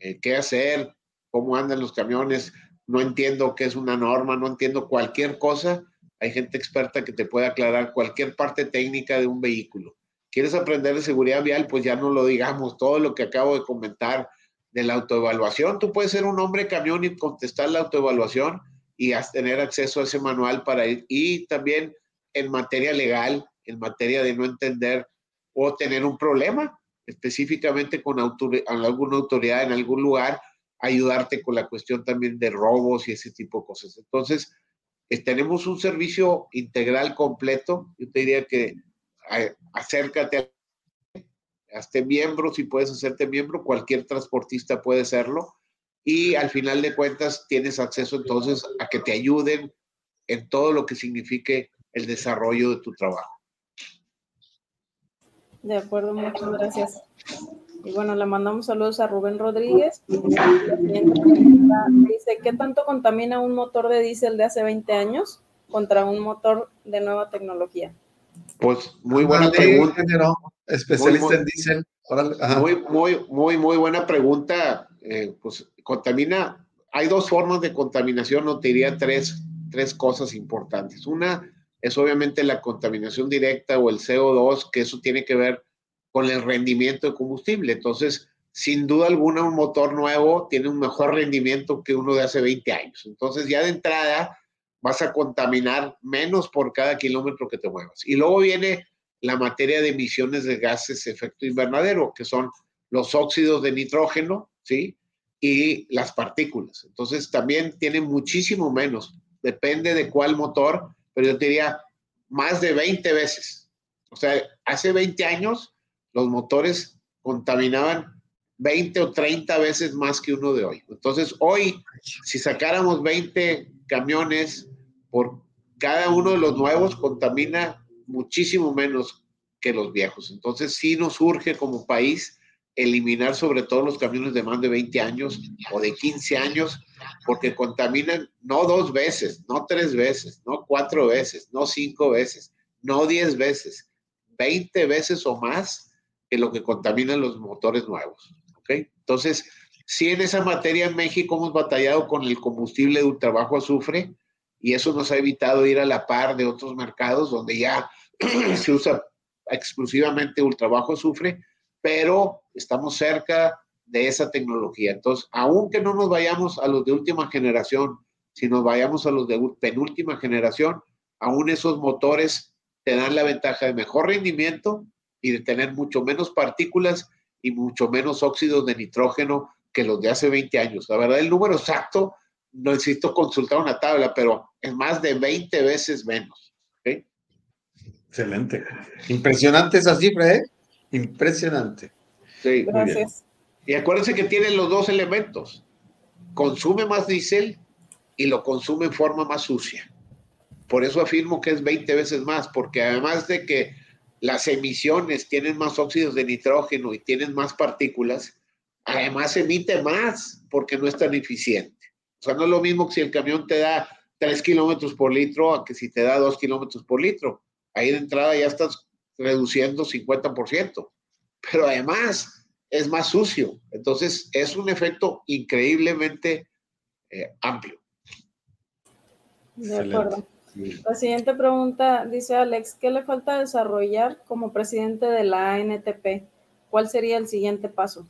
Speaker 2: eh, qué hacer, cómo andan los camiones, no entiendo qué es una norma, no entiendo cualquier cosa. Hay gente experta que te puede aclarar cualquier parte técnica de un vehículo. ¿Quieres aprender de seguridad vial? Pues ya no lo digamos, todo lo que acabo de comentar de la autoevaluación. Tú puedes ser un hombre camión y contestar la autoevaluación y tener acceso a ese manual para ir. Y también en materia legal, en materia de no entender o tener un problema específicamente con alguna autoridad en algún lugar, ayudarte con la cuestión también de robos y ese tipo de cosas. Entonces, eh, tenemos un servicio integral completo. Yo te diría que acércate, hazte miembro, si puedes hacerte miembro, cualquier transportista puede serlo. Y al final de cuentas tienes acceso entonces a que te ayuden en todo lo que signifique el desarrollo de tu trabajo.
Speaker 3: De acuerdo, muchas gracias. Y bueno, le mandamos saludos a Rubén Rodríguez. Dice, ¿qué tanto contamina un motor de diésel de hace 20 años contra un motor de nueva tecnología?
Speaker 2: Pues muy buena pregunta.
Speaker 1: Especialista en diésel.
Speaker 2: Muy, muy, muy, muy buena pregunta. Eh, pues contamina, hay dos formas de contaminación, no te diría tres, tres cosas importantes. Una es obviamente la contaminación directa o el CO2, que eso tiene que ver con el rendimiento de combustible. Entonces, sin duda alguna, un motor nuevo tiene un mejor rendimiento que uno de hace 20 años. Entonces, ya de entrada, vas a contaminar menos por cada kilómetro que te muevas. Y luego viene la materia de emisiones de gases de efecto invernadero, que son los óxidos de nitrógeno, ¿sí? Y las partículas. Entonces, también tiene muchísimo menos. Depende de cuál motor, pero yo diría más de 20 veces. O sea, hace 20 años los motores contaminaban 20 o 30 veces más que uno de hoy. Entonces, hoy, si sacáramos 20 camiones por cada uno de los nuevos, contamina muchísimo menos que los viejos. Entonces, sí nos urge como país eliminar sobre todo los camiones de más de 20 años o de 15 años, porque contaminan no dos veces, no tres veces, no cuatro veces, no cinco veces, no diez veces, 20 veces o más que lo que contaminan los motores nuevos. ¿okay? Entonces, sí en esa materia en México hemos batallado con el combustible de ultrabajo azufre y eso nos ha evitado ir a la par de otros mercados donde ya se usa exclusivamente ultrabajo azufre, pero estamos cerca de esa tecnología. Entonces, aunque no nos vayamos a los de última generación, si nos vayamos a los de penúltima generación, aún esos motores te dan la ventaja de mejor rendimiento y de tener mucho menos partículas y mucho menos óxidos de nitrógeno que los de hace 20 años. La verdad, el número exacto, no necesito consultar una tabla, pero es más de 20 veces menos.
Speaker 1: Excelente. Impresionante esa cifra, ¿eh? Impresionante.
Speaker 2: Sí. Gracias. Y acuérdense que tienen los dos elementos. Consume más diésel y lo consume en forma más sucia. Por eso afirmo que es 20 veces más, porque además de que las emisiones tienen más óxidos de nitrógeno y tienen más partículas, además emite más porque no es tan eficiente. O sea, no es lo mismo que si el camión te da 3 kilómetros por litro a que si te da 2 kilómetros por litro. Ahí de entrada ya estás reduciendo 50%, pero además es más sucio. Entonces es un efecto increíblemente eh, amplio.
Speaker 3: De acuerdo. La siguiente pregunta dice Alex, ¿qué le falta desarrollar como presidente de la ANTP? ¿Cuál sería el siguiente paso?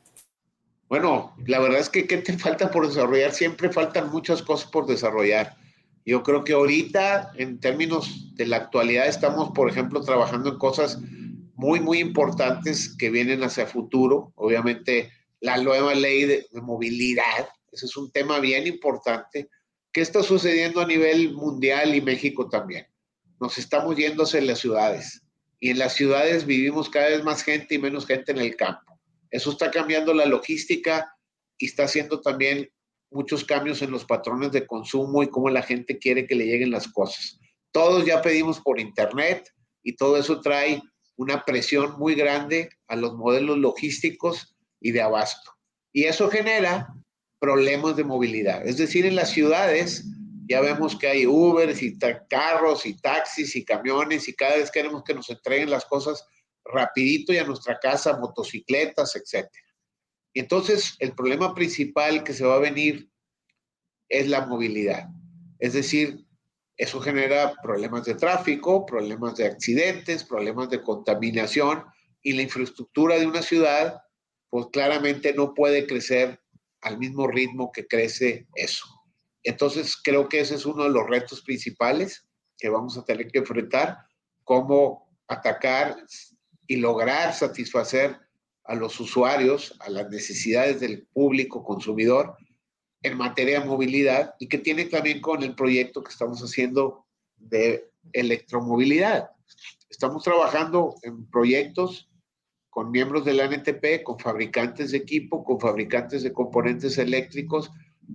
Speaker 2: Bueno, la verdad es que ¿qué te falta por desarrollar? Siempre faltan muchas cosas por desarrollar. Yo creo que ahorita, en términos de la actualidad, estamos, por ejemplo, trabajando en cosas muy, muy importantes que vienen hacia futuro. Obviamente, la nueva ley de, de movilidad, ese es un tema bien importante ¿Qué está sucediendo a nivel mundial y México también? Nos estamos yéndose en las ciudades y en las ciudades vivimos cada vez más gente y menos gente en el campo. Eso está cambiando la logística y está haciendo también muchos cambios en los patrones de consumo y cómo la gente quiere que le lleguen las cosas. Todos ya pedimos por internet y todo eso trae una presión muy grande a los modelos logísticos y de abasto. Y eso genera problemas de movilidad. Es decir, en las ciudades ya vemos que hay Ubers y carros y taxis y camiones y cada vez queremos que nos entreguen las cosas rapidito y a nuestra casa, motocicletas, etc. Y entonces el problema principal que se va a venir es la movilidad. Es decir, eso genera problemas de tráfico, problemas de accidentes, problemas de contaminación y la infraestructura de una ciudad, pues claramente no puede crecer al mismo ritmo que crece eso. Entonces, creo que ese es uno de los retos principales que vamos a tener que enfrentar, cómo atacar y lograr satisfacer a los usuarios, a las necesidades del público consumidor en materia de movilidad y que tiene también con el proyecto que estamos haciendo de electromovilidad. Estamos trabajando en proyectos con miembros de la NTP, con fabricantes de equipo, con fabricantes de componentes eléctricos,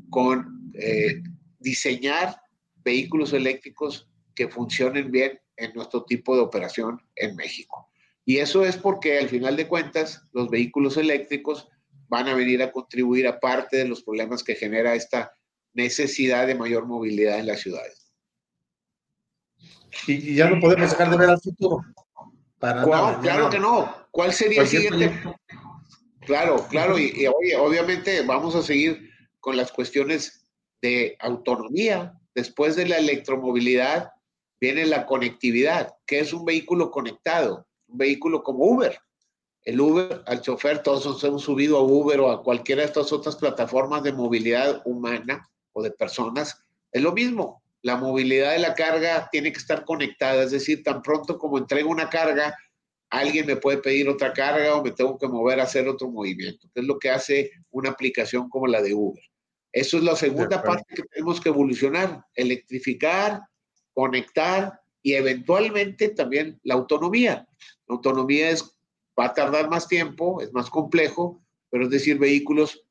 Speaker 2: con eh, diseñar vehículos eléctricos que funcionen bien en nuestro tipo de operación en México. Y eso es porque al final de cuentas los vehículos eléctricos van a venir a contribuir a parte de los problemas que genera esta necesidad de mayor movilidad en las ciudades.
Speaker 1: Y, ya no podemos dejar de ver al futuro.
Speaker 2: claro que no. ¿Cuál sería el siguiente? Claro, claro, y, obviamente vamos a seguir con las cuestiones de autonomía. Después de la electromovilidad viene la conectividad. ¿Qué es un vehículo conectado? Un vehículo como Uber. El Uber, al chofer, todos nos hemos subido a Uber o a cualquiera de estas otras plataformas de movilidad humana o de personas. Es lo mismo. La movilidad de la carga tiene que estar conectada, es decir, tan pronto como entrego una carga, alguien me puede pedir otra carga o me tengo que mover a hacer otro movimiento, que es lo que hace una aplicación como la de Uber. Eso es la segunda parte que tenemos que evolucionar, electrificar, conectar y eventualmente también la autonomía. La autonomía es, va a tardar más tiempo, es más complejo, pero es decir, vehículos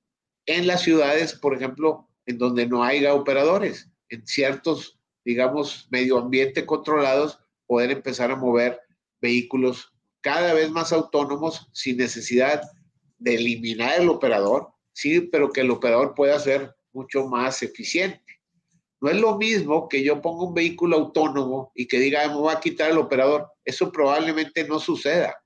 Speaker 2: en las ciudades, por ejemplo, en donde no haya operadores, en ciertos, digamos, medio ambiente controlados, poder empezar a mover vehículos cada vez más autónomos sin necesidad de eliminar el operador, sí, pero que el operador pueda ser mucho más eficiente. No es lo mismo que yo ponga un vehículo autónomo y que diga, me voy a quitar el operador. Eso probablemente no suceda.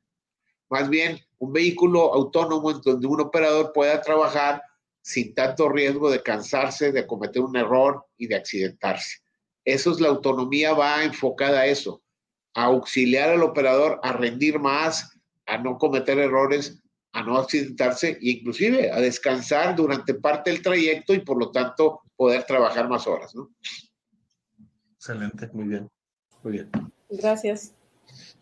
Speaker 2: Más bien, un vehículo autónomo en donde un operador pueda trabajar sin tanto riesgo de cansarse, de cometer un error y de accidentarse. Eso es la autonomía, va enfocada a eso a auxiliar al operador a rendir más, a no cometer errores, a no accidentarse e inclusive a descansar durante parte del trayecto y por lo tanto poder trabajar más horas. ¿no?
Speaker 1: Excelente, muy bien, muy bien.
Speaker 3: Gracias.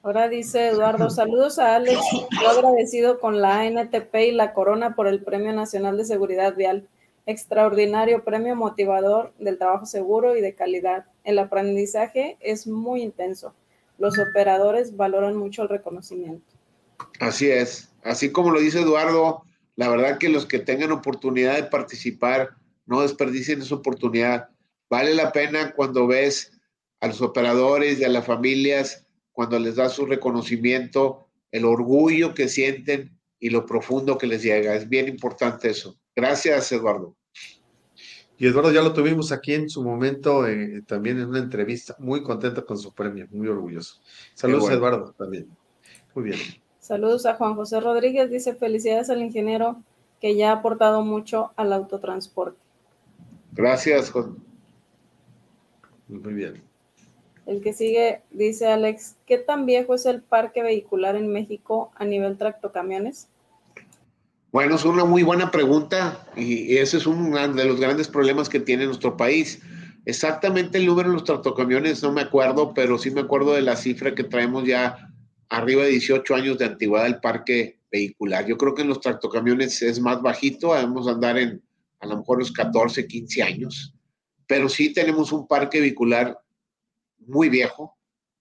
Speaker 3: Ahora dice Eduardo, saludos a Alex, yo agradecido con la ANTP y la Corona por el Premio Nacional de Seguridad Vial. Extraordinario premio motivador del trabajo seguro y de calidad. El aprendizaje es muy intenso los operadores valoran mucho el reconocimiento.
Speaker 2: Así es, así como lo dice Eduardo, la verdad que los que tengan oportunidad de participar, no desperdicien esa oportunidad. Vale la pena cuando ves a los operadores y a las familias, cuando les das su reconocimiento, el orgullo que sienten y lo profundo que les llega. Es bien importante eso. Gracias, Eduardo.
Speaker 1: Y Eduardo ya lo tuvimos aquí en su momento, eh, también en una entrevista, muy contento con su premio, muy orgulloso. Saludos Eduardo también. Muy bien.
Speaker 3: Saludos a Juan José Rodríguez, dice felicidades al ingeniero que ya ha aportado mucho al autotransporte.
Speaker 2: Gracias, Juan.
Speaker 1: Muy bien.
Speaker 3: El que sigue dice Alex, ¿qué tan viejo es el parque vehicular en México a nivel tractocamiones?
Speaker 2: Bueno, es una muy buena pregunta y ese es uno de los grandes problemas que tiene nuestro país. Exactamente el número de los tractocamiones no me acuerdo, pero sí me acuerdo de la cifra que traemos ya arriba de 18 años de antigüedad del parque vehicular. Yo creo que en los tractocamiones es más bajito, debemos andar en a lo mejor los 14, 15 años, pero sí tenemos un parque vehicular muy viejo,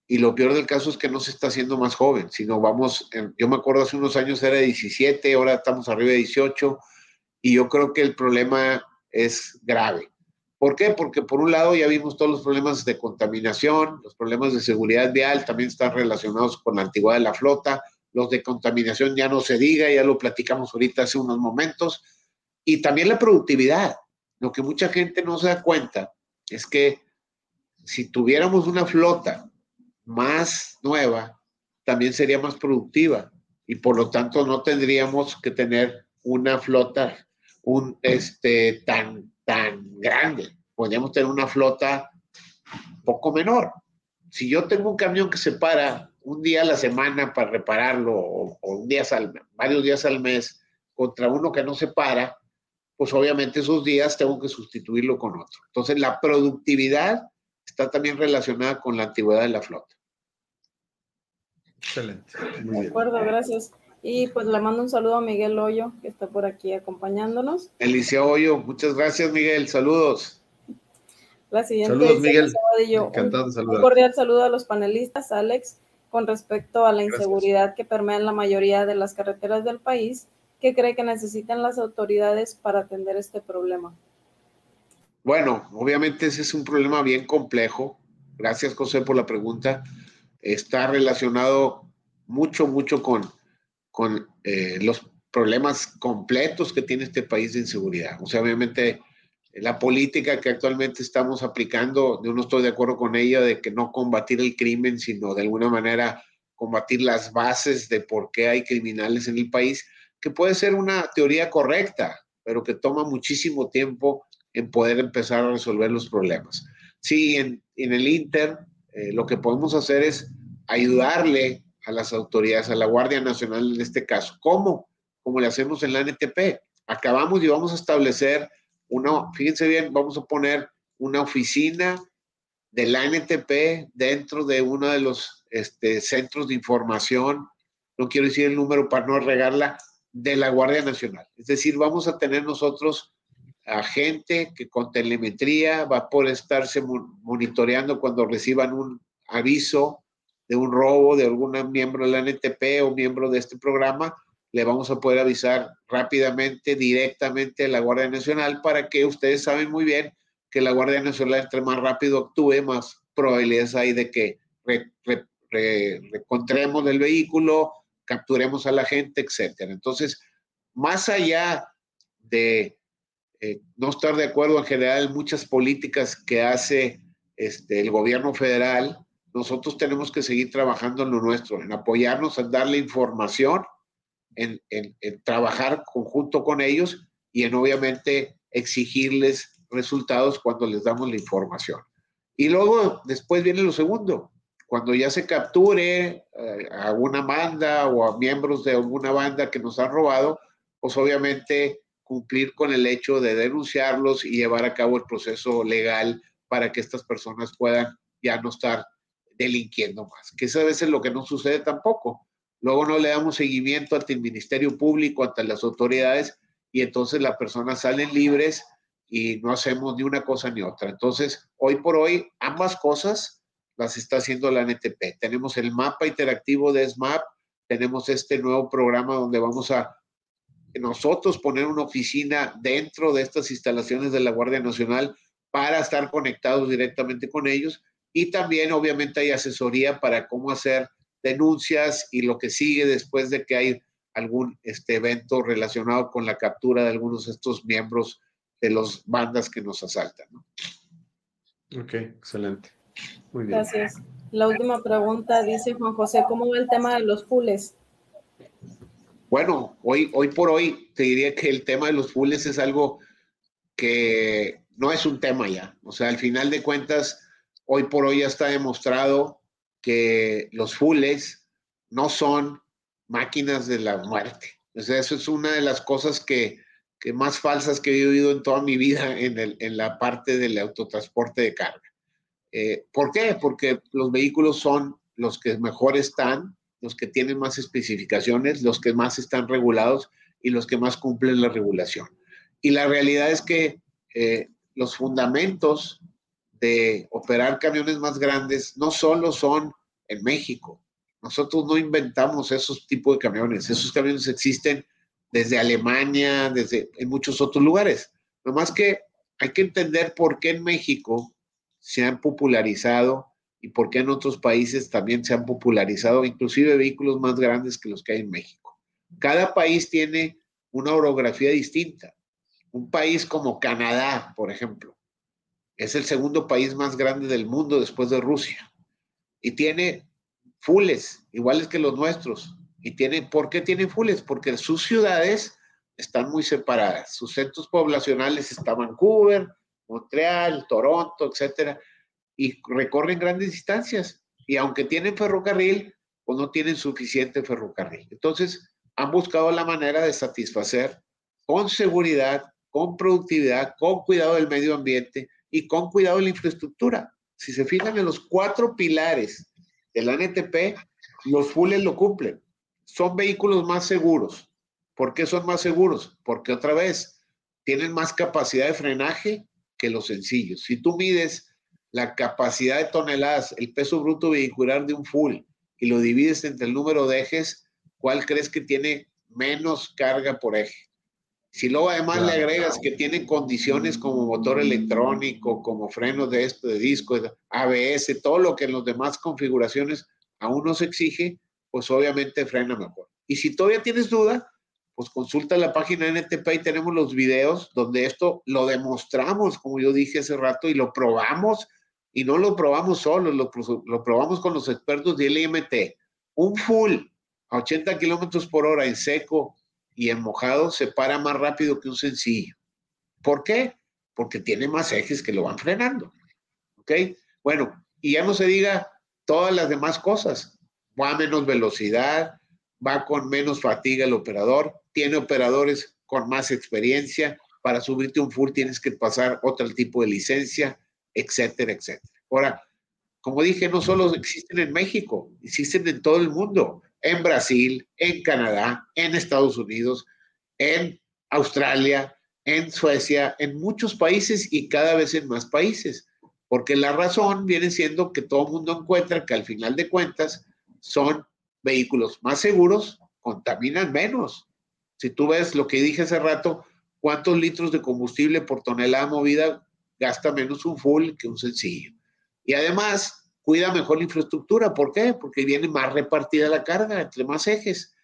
Speaker 2: y lo peor del caso es que no se está haciendo más joven, sino vamos, yo me acuerdo hace unos años era 17, ahora estamos arriba de 18 y yo creo que el problema es grave. ¿Por qué? Porque por un lado ya vimos todos los problemas de contaminación, los problemas de seguridad vial también están relacionados con la antigüedad de la flota, los de contaminación ya no se diga, ya lo platicamos ahorita hace unos momentos, y también la productividad. Lo que mucha gente no se da cuenta es que si tuviéramos una flota más nueva, también sería más productiva y por lo tanto no tendríamos que tener una flota un, este, tan, tan grande. Podríamos tener una flota poco menor. Si yo tengo un camión que se para un día a la semana para repararlo o, un día al, varios días al mes contra uno que no se para, pues obviamente esos días tengo que sustituirlo con otro. Entonces la productividad está también relacionada con la antigüedad de la flota.
Speaker 1: Excelente.
Speaker 3: de acuerdo, gracias. Y pues le mando un saludo a Miguel Hoyo, que está por aquí acompañándonos.
Speaker 2: Alicia Hoyo, muchas gracias Miguel, saludos.
Speaker 3: La siguiente
Speaker 1: Saludos, Miguel. Encantado de
Speaker 3: saludar. Un cordial saludo a los panelistas, Alex, con respecto a la inseguridad que permea en la mayoría de las carreteras del país. ¿Qué cree que necesitan las autoridades para atender este problema?
Speaker 2: Bueno, obviamente ese es un problema bien complejo. Gracias, José, por la pregunta. Está relacionado mucho, mucho con con eh, los problemas completos que tiene este país de inseguridad. O sea, obviamente la política que actualmente estamos aplicando, yo no estoy de acuerdo con ella de que no combatir el crimen, sino de alguna manera combatir las bases de por qué hay criminales en el país, que puede ser una teoría correcta, pero que toma muchísimo tiempo en poder empezar a resolver los problemas. Sí, en, el Inter, eh, lo que podemos hacer es ayudarle a las autoridades, a la Guardia Nacional en este caso. ¿Cómo? Como le hacemos en la NTP. Acabamos y vamos a establecer una, fíjense bien, vamos a poner una oficina de la NTP dentro de uno de los este, centros de información, no quiero decir el número para no regarla, de la Guardia Nacional. Es decir, vamos a tener nosotros a gente que con telemetría va a poder estarse monitoreando cuando reciban un aviso de un robo de algún miembro de la NTP o miembro de este programa, le vamos a poder avisar rápidamente, directamente a la Guardia Nacional para que ustedes saben muy bien que la Guardia Nacional entre más rápido actúe, más probabilidades hay de que encontremos el vehículo, capturemos a la gente, etcétera. Entonces, más allá de eh, no estar de acuerdo en general en muchas políticas que hace este, el gobierno federal, nosotros tenemos que seguir trabajando en lo nuestro, en apoyarnos, en darle información, en, trabajar conjunto con ellos y en obviamente exigirles resultados cuando les damos la información. Y luego, después viene lo segundo, cuando ya se capture eh, a una banda o a miembros de alguna banda que nos han robado, pues obviamente cumplir con el hecho de denunciarlos y llevar a cabo el proceso legal para que estas personas puedan ya no estar delinquiendo más, que eso a veces lo que no sucede tampoco. Luego no le damos seguimiento ante el Ministerio Público, ante las autoridades, y entonces las personas salen libres y no hacemos ni una cosa ni otra. Entonces, hoy por hoy, ambas cosas las está haciendo la NTP. Tenemos el mapa interactivo de SMAP, tenemos este nuevo programa donde vamos a nosotros poner una oficina dentro de estas instalaciones de la Guardia Nacional para estar conectados directamente con ellos y también obviamente hay asesoría para cómo hacer denuncias y lo que sigue después de que hay algún este evento relacionado con la captura de algunos de estos miembros de las bandas que nos asaltan.
Speaker 1: Ok, excelente.
Speaker 3: Muy bien. Gracias. La última pregunta dice Juan José, ¿cómo va el tema de los fules?
Speaker 2: Bueno, hoy, hoy por hoy te diría que el tema de los fules es algo que no es un tema ya. O sea, al final de cuentas, Hoy por hoy ya está demostrado que los fules no son máquinas de la muerte. O sea, eso es una de las cosas que, más falsas que he oído en toda mi vida en, la parte del autotransporte de carga. Eh, ¿Por qué? Porque los vehículos son los que mejor están, los que tienen más especificaciones, los que más están regulados y los que más cumplen la regulación. Y la realidad es que eh, los fundamentos de operar camiones más grandes no solo son en México. Nosotros no inventamos esos tipos de camiones. Esos camiones existen desde Alemania, desde en muchos otros lugares. más que hay que entender por qué en México se han popularizado y por qué en otros países también se han popularizado, inclusive vehículos más grandes que los que hay en México. Cada país tiene una orografía distinta. Un país como Canadá, por ejemplo, es el segundo país más grande del mundo después de Rusia. Y tiene fules, iguales que los nuestros. Y tiene, ¿por qué tiene fules? Porque sus ciudades están muy separadas. Sus centros poblacionales están Vancouver, Montreal, Toronto, etcétera, y recorren grandes distancias. Y aunque tienen ferrocarril, pues no tienen suficiente ferrocarril. Entonces, han buscado la manera de satisfacer con seguridad, con productividad, con cuidado del medio ambiente, y con cuidado de la infraestructura. Si se fijan en los cuatro pilares de la NTP, los fules lo cumplen. son vehículos más seguros. ¿Por qué son más seguros? Porque otra vez, tienen más capacidad de frenaje que los sencillos. Si tú mides la capacidad de toneladas, el peso bruto vehicular de un full y lo divides entre el número de ejes, ¿cuál crees que tiene menos carga por eje? Si luego además le agregas que tiene condiciones como motor electrónico, como frenos de esto, de disco, ABS, todo lo que en las demás configuraciones aún no se exige, pues obviamente frena mejor. Y si todavía tienes duda, pues consulta la página NTP y tenemos los videos donde esto lo demostramos, como yo dije hace rato, y lo probamos, y no lo probamos solo, lo, lo probamos con los expertos del IMT. Un full a 80 kilómetros por hora en seco y en mojado se para más rápido que un sencillo. ¿Por qué? Porque tiene más ejes que lo van frenando. ¿Ok? Bueno, y ya no se diga todas las demás cosas. Va a menos velocidad, va con menos fatiga el operador, tiene operadores con más experiencia. Para subirte un full tienes que pasar otro tipo de licencia, etcétera, etcétera. Ahora, como dije, no solo existen en México, existen en todo el mundo en Brasil, en Canadá, en Estados Unidos, en Australia, en Suecia, en muchos países y cada vez en más países. Porque la razón viene siendo que todo el mundo encuentra que al final de cuentas son vehículos más seguros, contaminan menos. Si tú ves lo que dije hace rato, cuántos litros de combustible por tonelada movida gasta menos un full que un sencillo. Y además, cuida mejor la infraestructura. ¿Por qué? Porque viene más repartida la carga entre más ejes.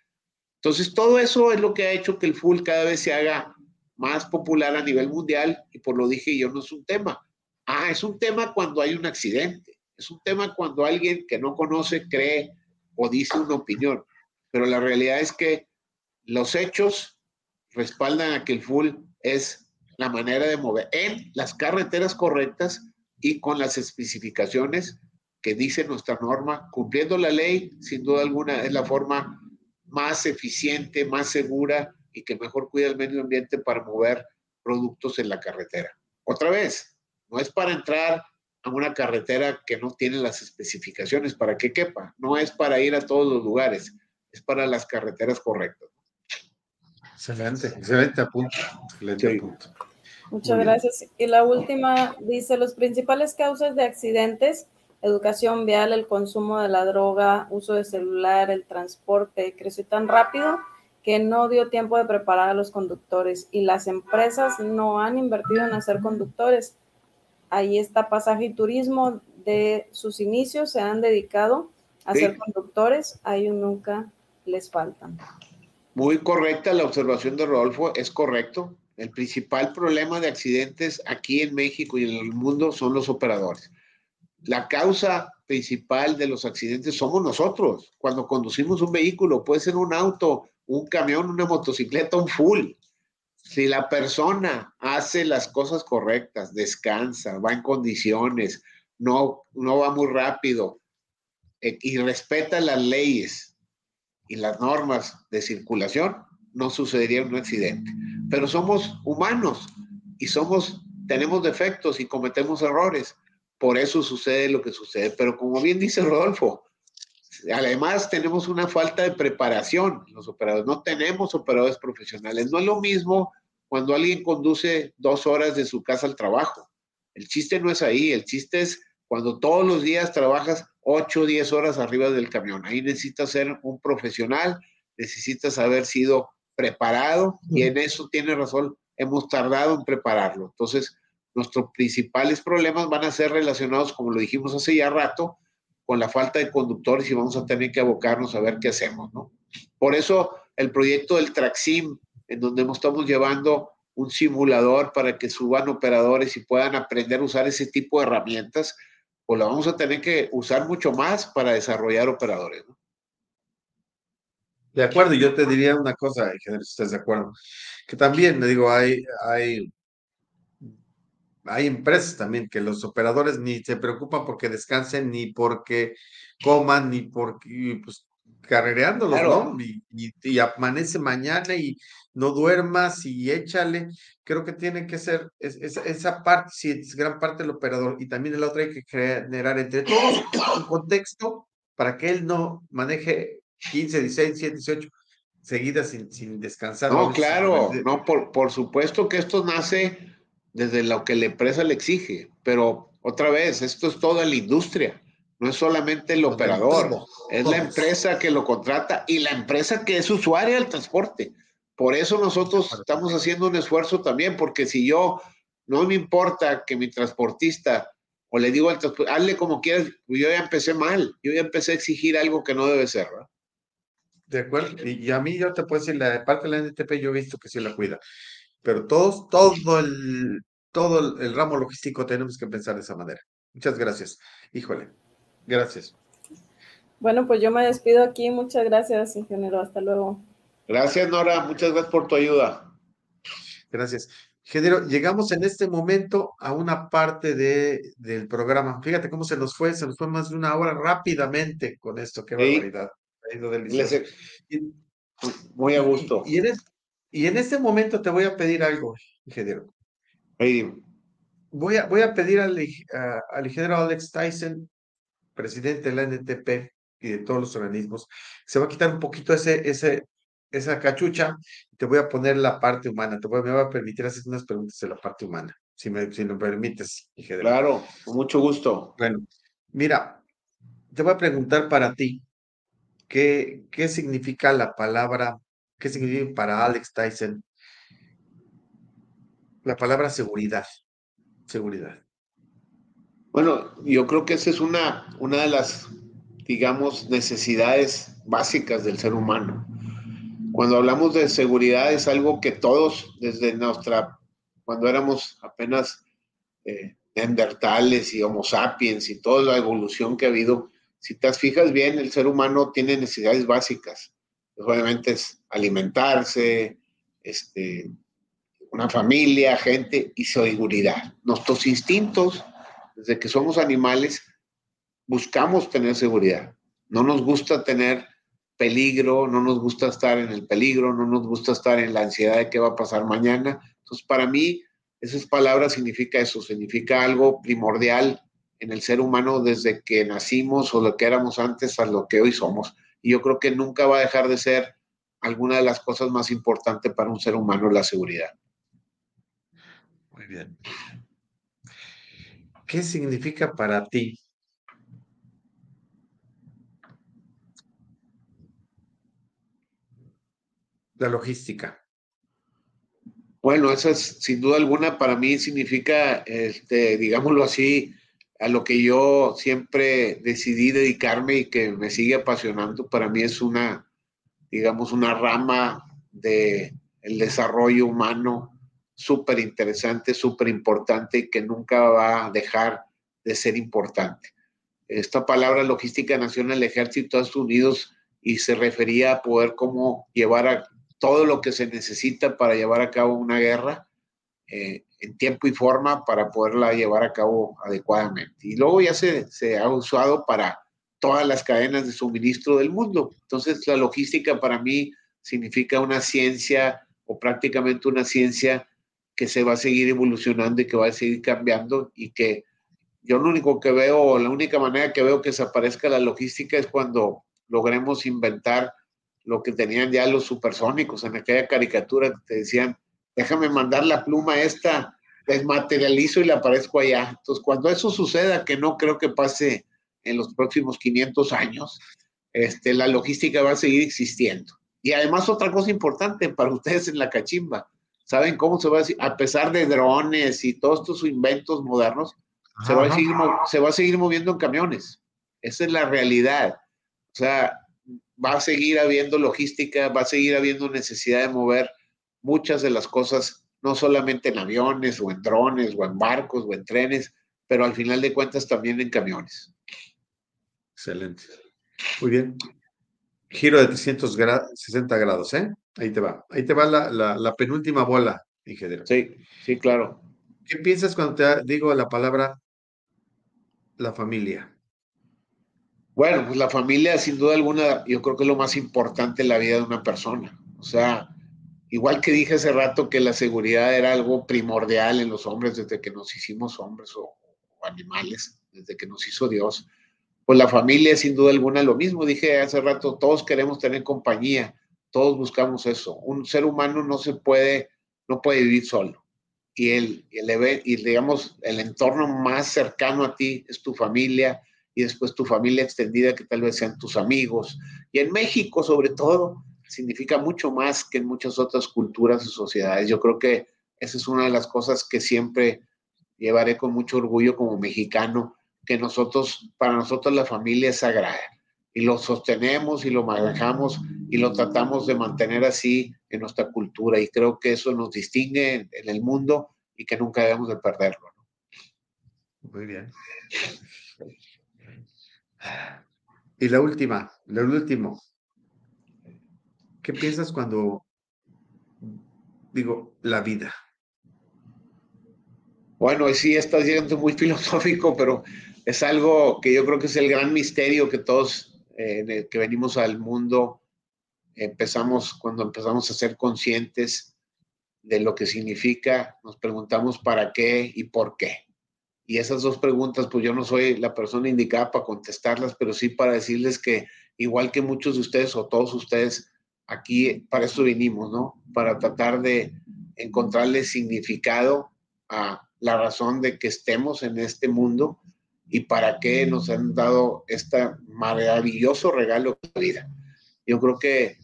Speaker 2: Entonces, todo eso es lo que ha hecho que el full cada vez se haga más popular a nivel mundial y por lo dije yo, no es un tema. Ah, es un tema cuando hay un accidente. Es un tema cuando alguien que no conoce cree o dice una opinión. Pero la realidad es que los hechos respaldan a que el full es la manera de mover en las carreteras correctas y con las especificaciones que dice nuestra norma, cumpliendo la ley, sin duda alguna, es la forma más eficiente, más segura y que mejor cuida el medio ambiente para mover productos en la carretera. Otra vez, no es para entrar a una carretera que no tiene las especificaciones para que quepa, no es para ir a todos los lugares, es para las carreteras correctas.
Speaker 1: Excelente, excelente punto. Excelente
Speaker 3: punto. Muchas gracias. Y la última dice, los principales causas de accidentes educación vial, el consumo de la droga, uso de celular, el transporte, creció tan rápido que no dio tiempo de preparar a los conductores y las empresas no han invertido en hacer conductores. Ahí está pasaje y turismo de sus inicios, se han dedicado a ser conductores, a ellos nunca les faltan.
Speaker 2: Muy correcta la observación de Rodolfo, es correcto. El principal problema de accidentes aquí en México y en el mundo son los operadores la causa principal de los accidentes somos nosotros. Cuando conducimos un vehículo, puede ser un auto, un camión, una motocicleta, un full. Si la persona hace las cosas correctas, descansa, va en condiciones, no, no va muy rápido eh, y respeta las leyes y las normas de circulación, no sucedería un accidente. Pero somos humanos y somos, tenemos defectos y cometemos errores por eso sucede lo que sucede. Pero como bien dice Rodolfo, además tenemos una falta de preparación los operadores. No tenemos operadores profesionales. No es lo mismo cuando alguien conduce dos horas de su casa al trabajo. El chiste no es ahí, el chiste es cuando todos los días trabajas 8 o 10 horas arriba del camión. Ahí necesitas ser un profesional, necesitas haber sido preparado y en eso tiene razón, hemos tardado en prepararlo. Entonces, nuestros principales problemas van a ser relacionados, como lo dijimos hace ya rato, con la falta de conductores y vamos a tener que abocarnos a ver qué hacemos, ¿no? Por eso el proyecto del Traxim, en donde estamos llevando un simulador para que suban operadores y puedan aprender a usar ese tipo de herramientas, pues lo vamos a tener que usar mucho más para desarrollar operadores, ¿no?
Speaker 1: De acuerdo, yo te diría una cosa, si estás de acuerdo, que también, le digo, hay, hay hay empresas también que los operadores ni se preocupan porque descansen, ni porque coman, ni porque, pues, carrereándolos, ¿no? Y, amanece mañana y no duermas y échale. Creo que tiene que ser esa parte, sí, es gran parte del operador. Y también el otro hay que generar entre todos un contexto para que él no maneje 15, 16, 17, 18 seguidas sin, sin descansar.
Speaker 2: No, claro, no, por, por supuesto que esto nace desde lo que la empresa le exige, pero otra vez, esto es toda la industria, no es solamente el operador, es la empresa que lo contrata y la empresa que es usuaria del transporte. Por eso nosotros estamos haciendo un esfuerzo también, porque si yo no me importa que mi transportista, o le digo al transportista, hazle como quieras, yo ya empecé mal, yo ya empecé a exigir algo que no debe ser, ¿verdad?
Speaker 1: De acuerdo, y, a mí yo te puedo decir, la parte de la NTP yo he visto que sí la cuida, pero todos, todo el, todo el, ramo logístico tenemos que pensar de esa manera. Muchas gracias. Híjole, gracias.
Speaker 3: Bueno, pues yo me despido aquí. Muchas gracias, ingeniero. Hasta luego.
Speaker 2: Gracias, Nora. Muchas gracias por tu ayuda.
Speaker 1: Gracias. Ingeniero, llegamos en este momento a una parte de, del programa. Fíjate cómo se nos fue, se nos fue más de una hora rápidamente con esto. Qué barbaridad.
Speaker 2: Muy a gusto.
Speaker 1: Y, en y en este momento te voy a pedir algo, ingeniero. Voy a, voy a pedir al, al ingeniero Alex Tyson, presidente de la NTP y de todos los organismos, se va a quitar un poquito ese, ese, esa cachucha y te voy a poner la parte humana. Te voy, me va a permitir hacer unas preguntas de la parte humana, si me, si me permites,
Speaker 2: ingeniero. Claro, con mucho gusto.
Speaker 1: Bueno, mira, te voy a preguntar para ti, ¿qué, qué significa la palabra, qué significa para Alex Tyson la palabra seguridad. Seguridad.
Speaker 2: Bueno, yo creo que esa es una, una de las, digamos, necesidades básicas del ser humano. Cuando hablamos de seguridad es algo que todos, desde nuestra, cuando éramos apenas eh, neandertales y homo sapiens y toda la evolución que ha habido, si te fijas bien, el ser humano tiene necesidades básicas. obviamente es alimentarse, este, una familia, gente y seguridad. Nuestros instintos, desde que somos animales, buscamos tener seguridad. No nos gusta tener peligro, no nos gusta estar en el peligro, no nos gusta estar en la ansiedad de qué va a pasar mañana. Entonces, para mí, esas palabras significa eso, significa algo primordial en el ser humano desde que nacimos o lo que éramos antes a lo que hoy somos. Y yo creo que nunca va a dejar de ser alguna de las cosas más importantes para un ser humano la seguridad.
Speaker 1: Muy bien. ¿Qué significa para ti la logística?
Speaker 2: Bueno, eso es sin duda alguna para mí significa, este, digámoslo así, a lo que yo siempre decidí dedicarme y que me sigue apasionando. Para mí es una, digamos, una rama de el desarrollo humano súper interesante, súper importante y que nunca va a dejar de ser importante. Esta palabra logística nació en el ejército de Estados Unidos y se refería a poder cómo llevar a todo lo que se necesita para llevar a cabo una guerra eh, en tiempo y forma para poderla llevar a cabo adecuadamente. Y luego ya se, se ha usado para todas las cadenas de suministro del mundo. Entonces la logística para mí significa una ciencia o prácticamente una ciencia que se va a seguir evolucionando y que va a seguir cambiando y que yo lo único que veo, la única manera que veo que desaparezca la logística es cuando logremos inventar lo que tenían ya los supersónicos en aquella caricatura te decían, déjame mandar la pluma esta, desmaterializo y la aparezco allá. Entonces, cuando eso suceda, que no creo que pase en los próximos 500 años, este, la logística va a seguir existiendo. Y además otra cosa importante para ustedes en la cachimba, ¿Saben cómo se va a decir? A pesar de drones y todos estos inventos modernos, se va, a seguir, se va a seguir moviendo en camiones. Esa es la realidad. O sea, va a seguir habiendo logística, va a seguir habiendo necesidad de mover muchas de las cosas, no solamente en aviones o en drones o en barcos o en trenes, pero al final de cuentas también en camiones.
Speaker 1: Excelente. Muy bien. Giro de 360 grados, ¿eh? Ahí te va. Ahí te va la, penúltima bola, ingeniero.
Speaker 2: Sí, sí, claro.
Speaker 1: ¿Qué piensas cuando te digo la palabra la familia?
Speaker 2: Bueno, pues la familia, sin duda alguna, yo creo que es lo más importante en la vida de una persona. O sea, igual que dije hace rato que la seguridad era algo primordial en los hombres desde que nos hicimos hombres o animales, desde que nos hizo Dios pues la familia sin duda alguna lo mismo. Dije hace rato, todos queremos tener compañía, todos buscamos eso. Un ser humano no se puede, no puede vivir solo. Y el, el y digamos, el entorno más cercano a ti es tu familia y después tu familia extendida que tal vez sean tus amigos. Y en México, sobre todo, significa mucho más que en muchas otras culturas y sociedades. Yo creo que esa es una de las cosas que siempre llevaré con mucho orgullo como mexicano, que nosotros, para nosotros la familia es sagrada y lo sostenemos y lo manejamos y lo tratamos de mantener así en nuestra cultura y creo que eso nos distingue en, el mundo y que nunca debemos de perderlo.
Speaker 1: Muy bien. Y la última, lo último. ¿Qué piensas cuando digo la vida?
Speaker 2: Bueno, sí, está siendo muy filosófico, pero es algo que yo creo que es el gran misterio que todos eh, que venimos al mundo empezamos, cuando empezamos a ser conscientes de lo que significa, nos preguntamos para qué y por qué. Y esas dos preguntas, pues yo no soy la persona indicada para contestarlas, pero sí para decirles que igual que muchos de ustedes o todos ustedes, aquí para eso vinimos, ¿no? Para tratar de encontrarle significado a la razón de que estemos en este mundo y para qué nos han dado este maravilloso regalo de la vida. Yo creo que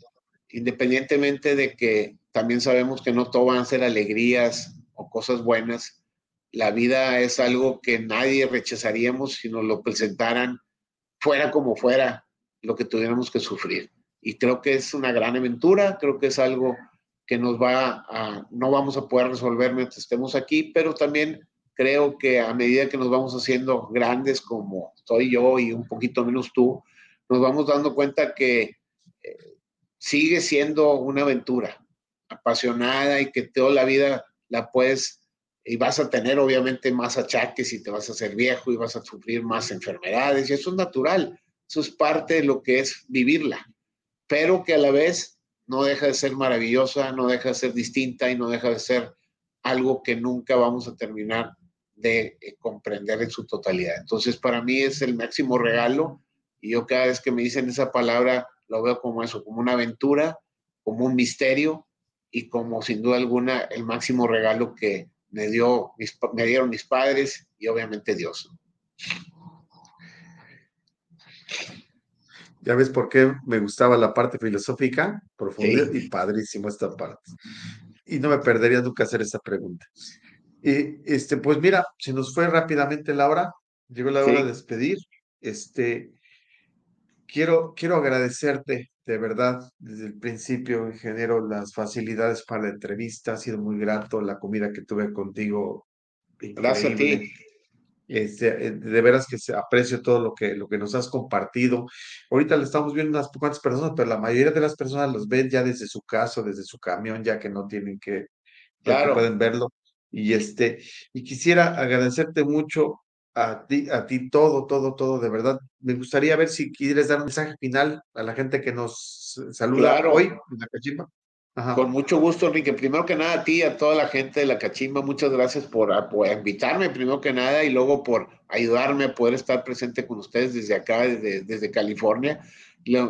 Speaker 2: independientemente de que también sabemos que no todo van a ser alegrías o cosas buenas, la vida es algo que nadie rechazaríamos si nos lo presentaran fuera como fuera lo que tuviéramos que sufrir. Y creo que es una gran aventura, creo que es algo que nos va a, no vamos a poder resolver mientras estemos aquí, pero también creo que a medida que nos vamos haciendo grandes como soy yo y un poquito menos tú, nos vamos dando cuenta que eh, sigue siendo una aventura apasionada y que toda la vida la puedes y vas a tener obviamente más achaques y te vas a hacer viejo y vas a sufrir más enfermedades y eso es natural, eso es parte de lo que es vivirla, pero que a la vez no deja de ser maravillosa, no deja de ser distinta y no deja de ser algo que nunca vamos a terminar de eh, comprender en su totalidad. Entonces, para mí es el máximo regalo y yo cada vez que me dicen esa palabra lo veo como eso, como una aventura, como un misterio y como sin duda alguna el máximo regalo que me, dio, me dieron mis padres y obviamente Dios.
Speaker 1: Ya ves por qué me gustaba la parte filosófica, profunda y padrísimo esta parte. Y no me perdería nunca hacer esta pregunta. Y este, pues mira, se nos fue rápidamente la hora, llegó la hora de despedir. Este, quiero, quiero agradecerte de verdad desde el principio, ingeniero, las facilidades para la entrevista. Ha sido muy grato la comida que tuve contigo.
Speaker 2: Gracias a ti.
Speaker 1: Este, eh, de veras que se aprecio todo lo que, lo que nos has compartido. Ahorita le estamos viendo unas cuantas personas, pero la mayoría de las personas los ven ya desde su casa, desde su camión, ya que no tienen que, claro. pueden verlo. Y este, y quisiera agradecerte mucho a ti, a ti todo, todo, todo, de verdad. Me gustaría ver si quieres dar un mensaje final a la gente que nos saluda hoy en la cachimba.
Speaker 2: Con mucho gusto, Enrique. Primero que nada, a ti, a toda la gente de la Cachimba, muchas gracias por, invitarme, primero que nada, y luego por ayudarme a poder estar presente con ustedes desde acá, desde, desde California.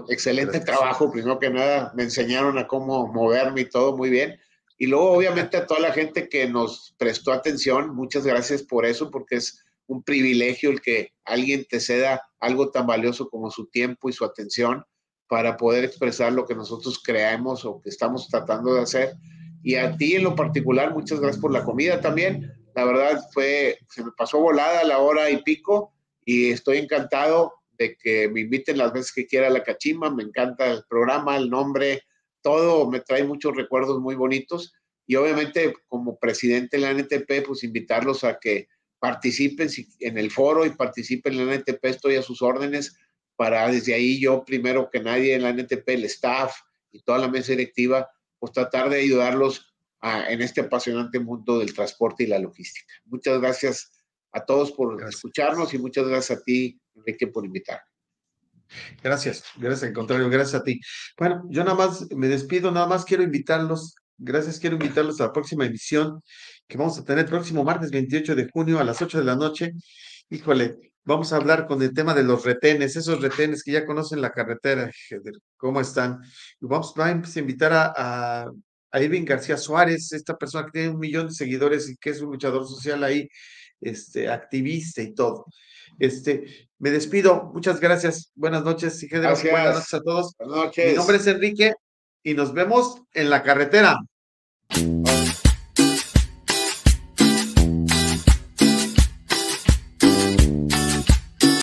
Speaker 2: excelente trabajo, primero que nada, me enseñaron a cómo moverme y todo muy bien. Y luego, obviamente, a toda la gente que nos prestó atención, muchas gracias por eso, porque es un privilegio el que alguien te ceda algo tan valioso como su tiempo y su atención para poder expresar lo que nosotros creemos o que estamos tratando de hacer. Y a ti en lo particular, muchas gracias por la comida también. La verdad fue, se me pasó volada la hora y pico y estoy encantado de que me inviten las veces que quiera a la cachimba. Me encanta el programa, el nombre, todo me trae muchos recuerdos muy bonitos. Y obviamente como presidente de la NTP, pues invitarlos a que participen en el foro y participen en la NTP. Estoy a sus órdenes para desde ahí yo, primero que nadie en la NTP, el staff y toda la mesa directiva, pues tratar de ayudarlos en este apasionante mundo del transporte y la logística. Muchas gracias a todos por escucharnos y muchas gracias a ti, Enrique, por invitarme.
Speaker 1: Gracias, gracias, al contrario, gracias a ti. Bueno, yo nada más me despido, nada más quiero invitarlos, gracias, quiero invitarlos a la próxima emisión que vamos a tener el próximo martes 28 de junio a las 8 de la noche. Híjole, vamos a hablar con el tema de los retenes, esos retenes que ya conocen la carretera, cómo están. Y vamos, vamos a invitar a, a, Irving García Suárez, esta persona que tiene un millón de seguidores y que es un luchador social ahí, este, activista y todo. Este, me despido, muchas gracias, buenas noches, y buenas noches a todos.
Speaker 2: Buenas noches.
Speaker 1: Mi nombre es Enrique y nos vemos en la carretera.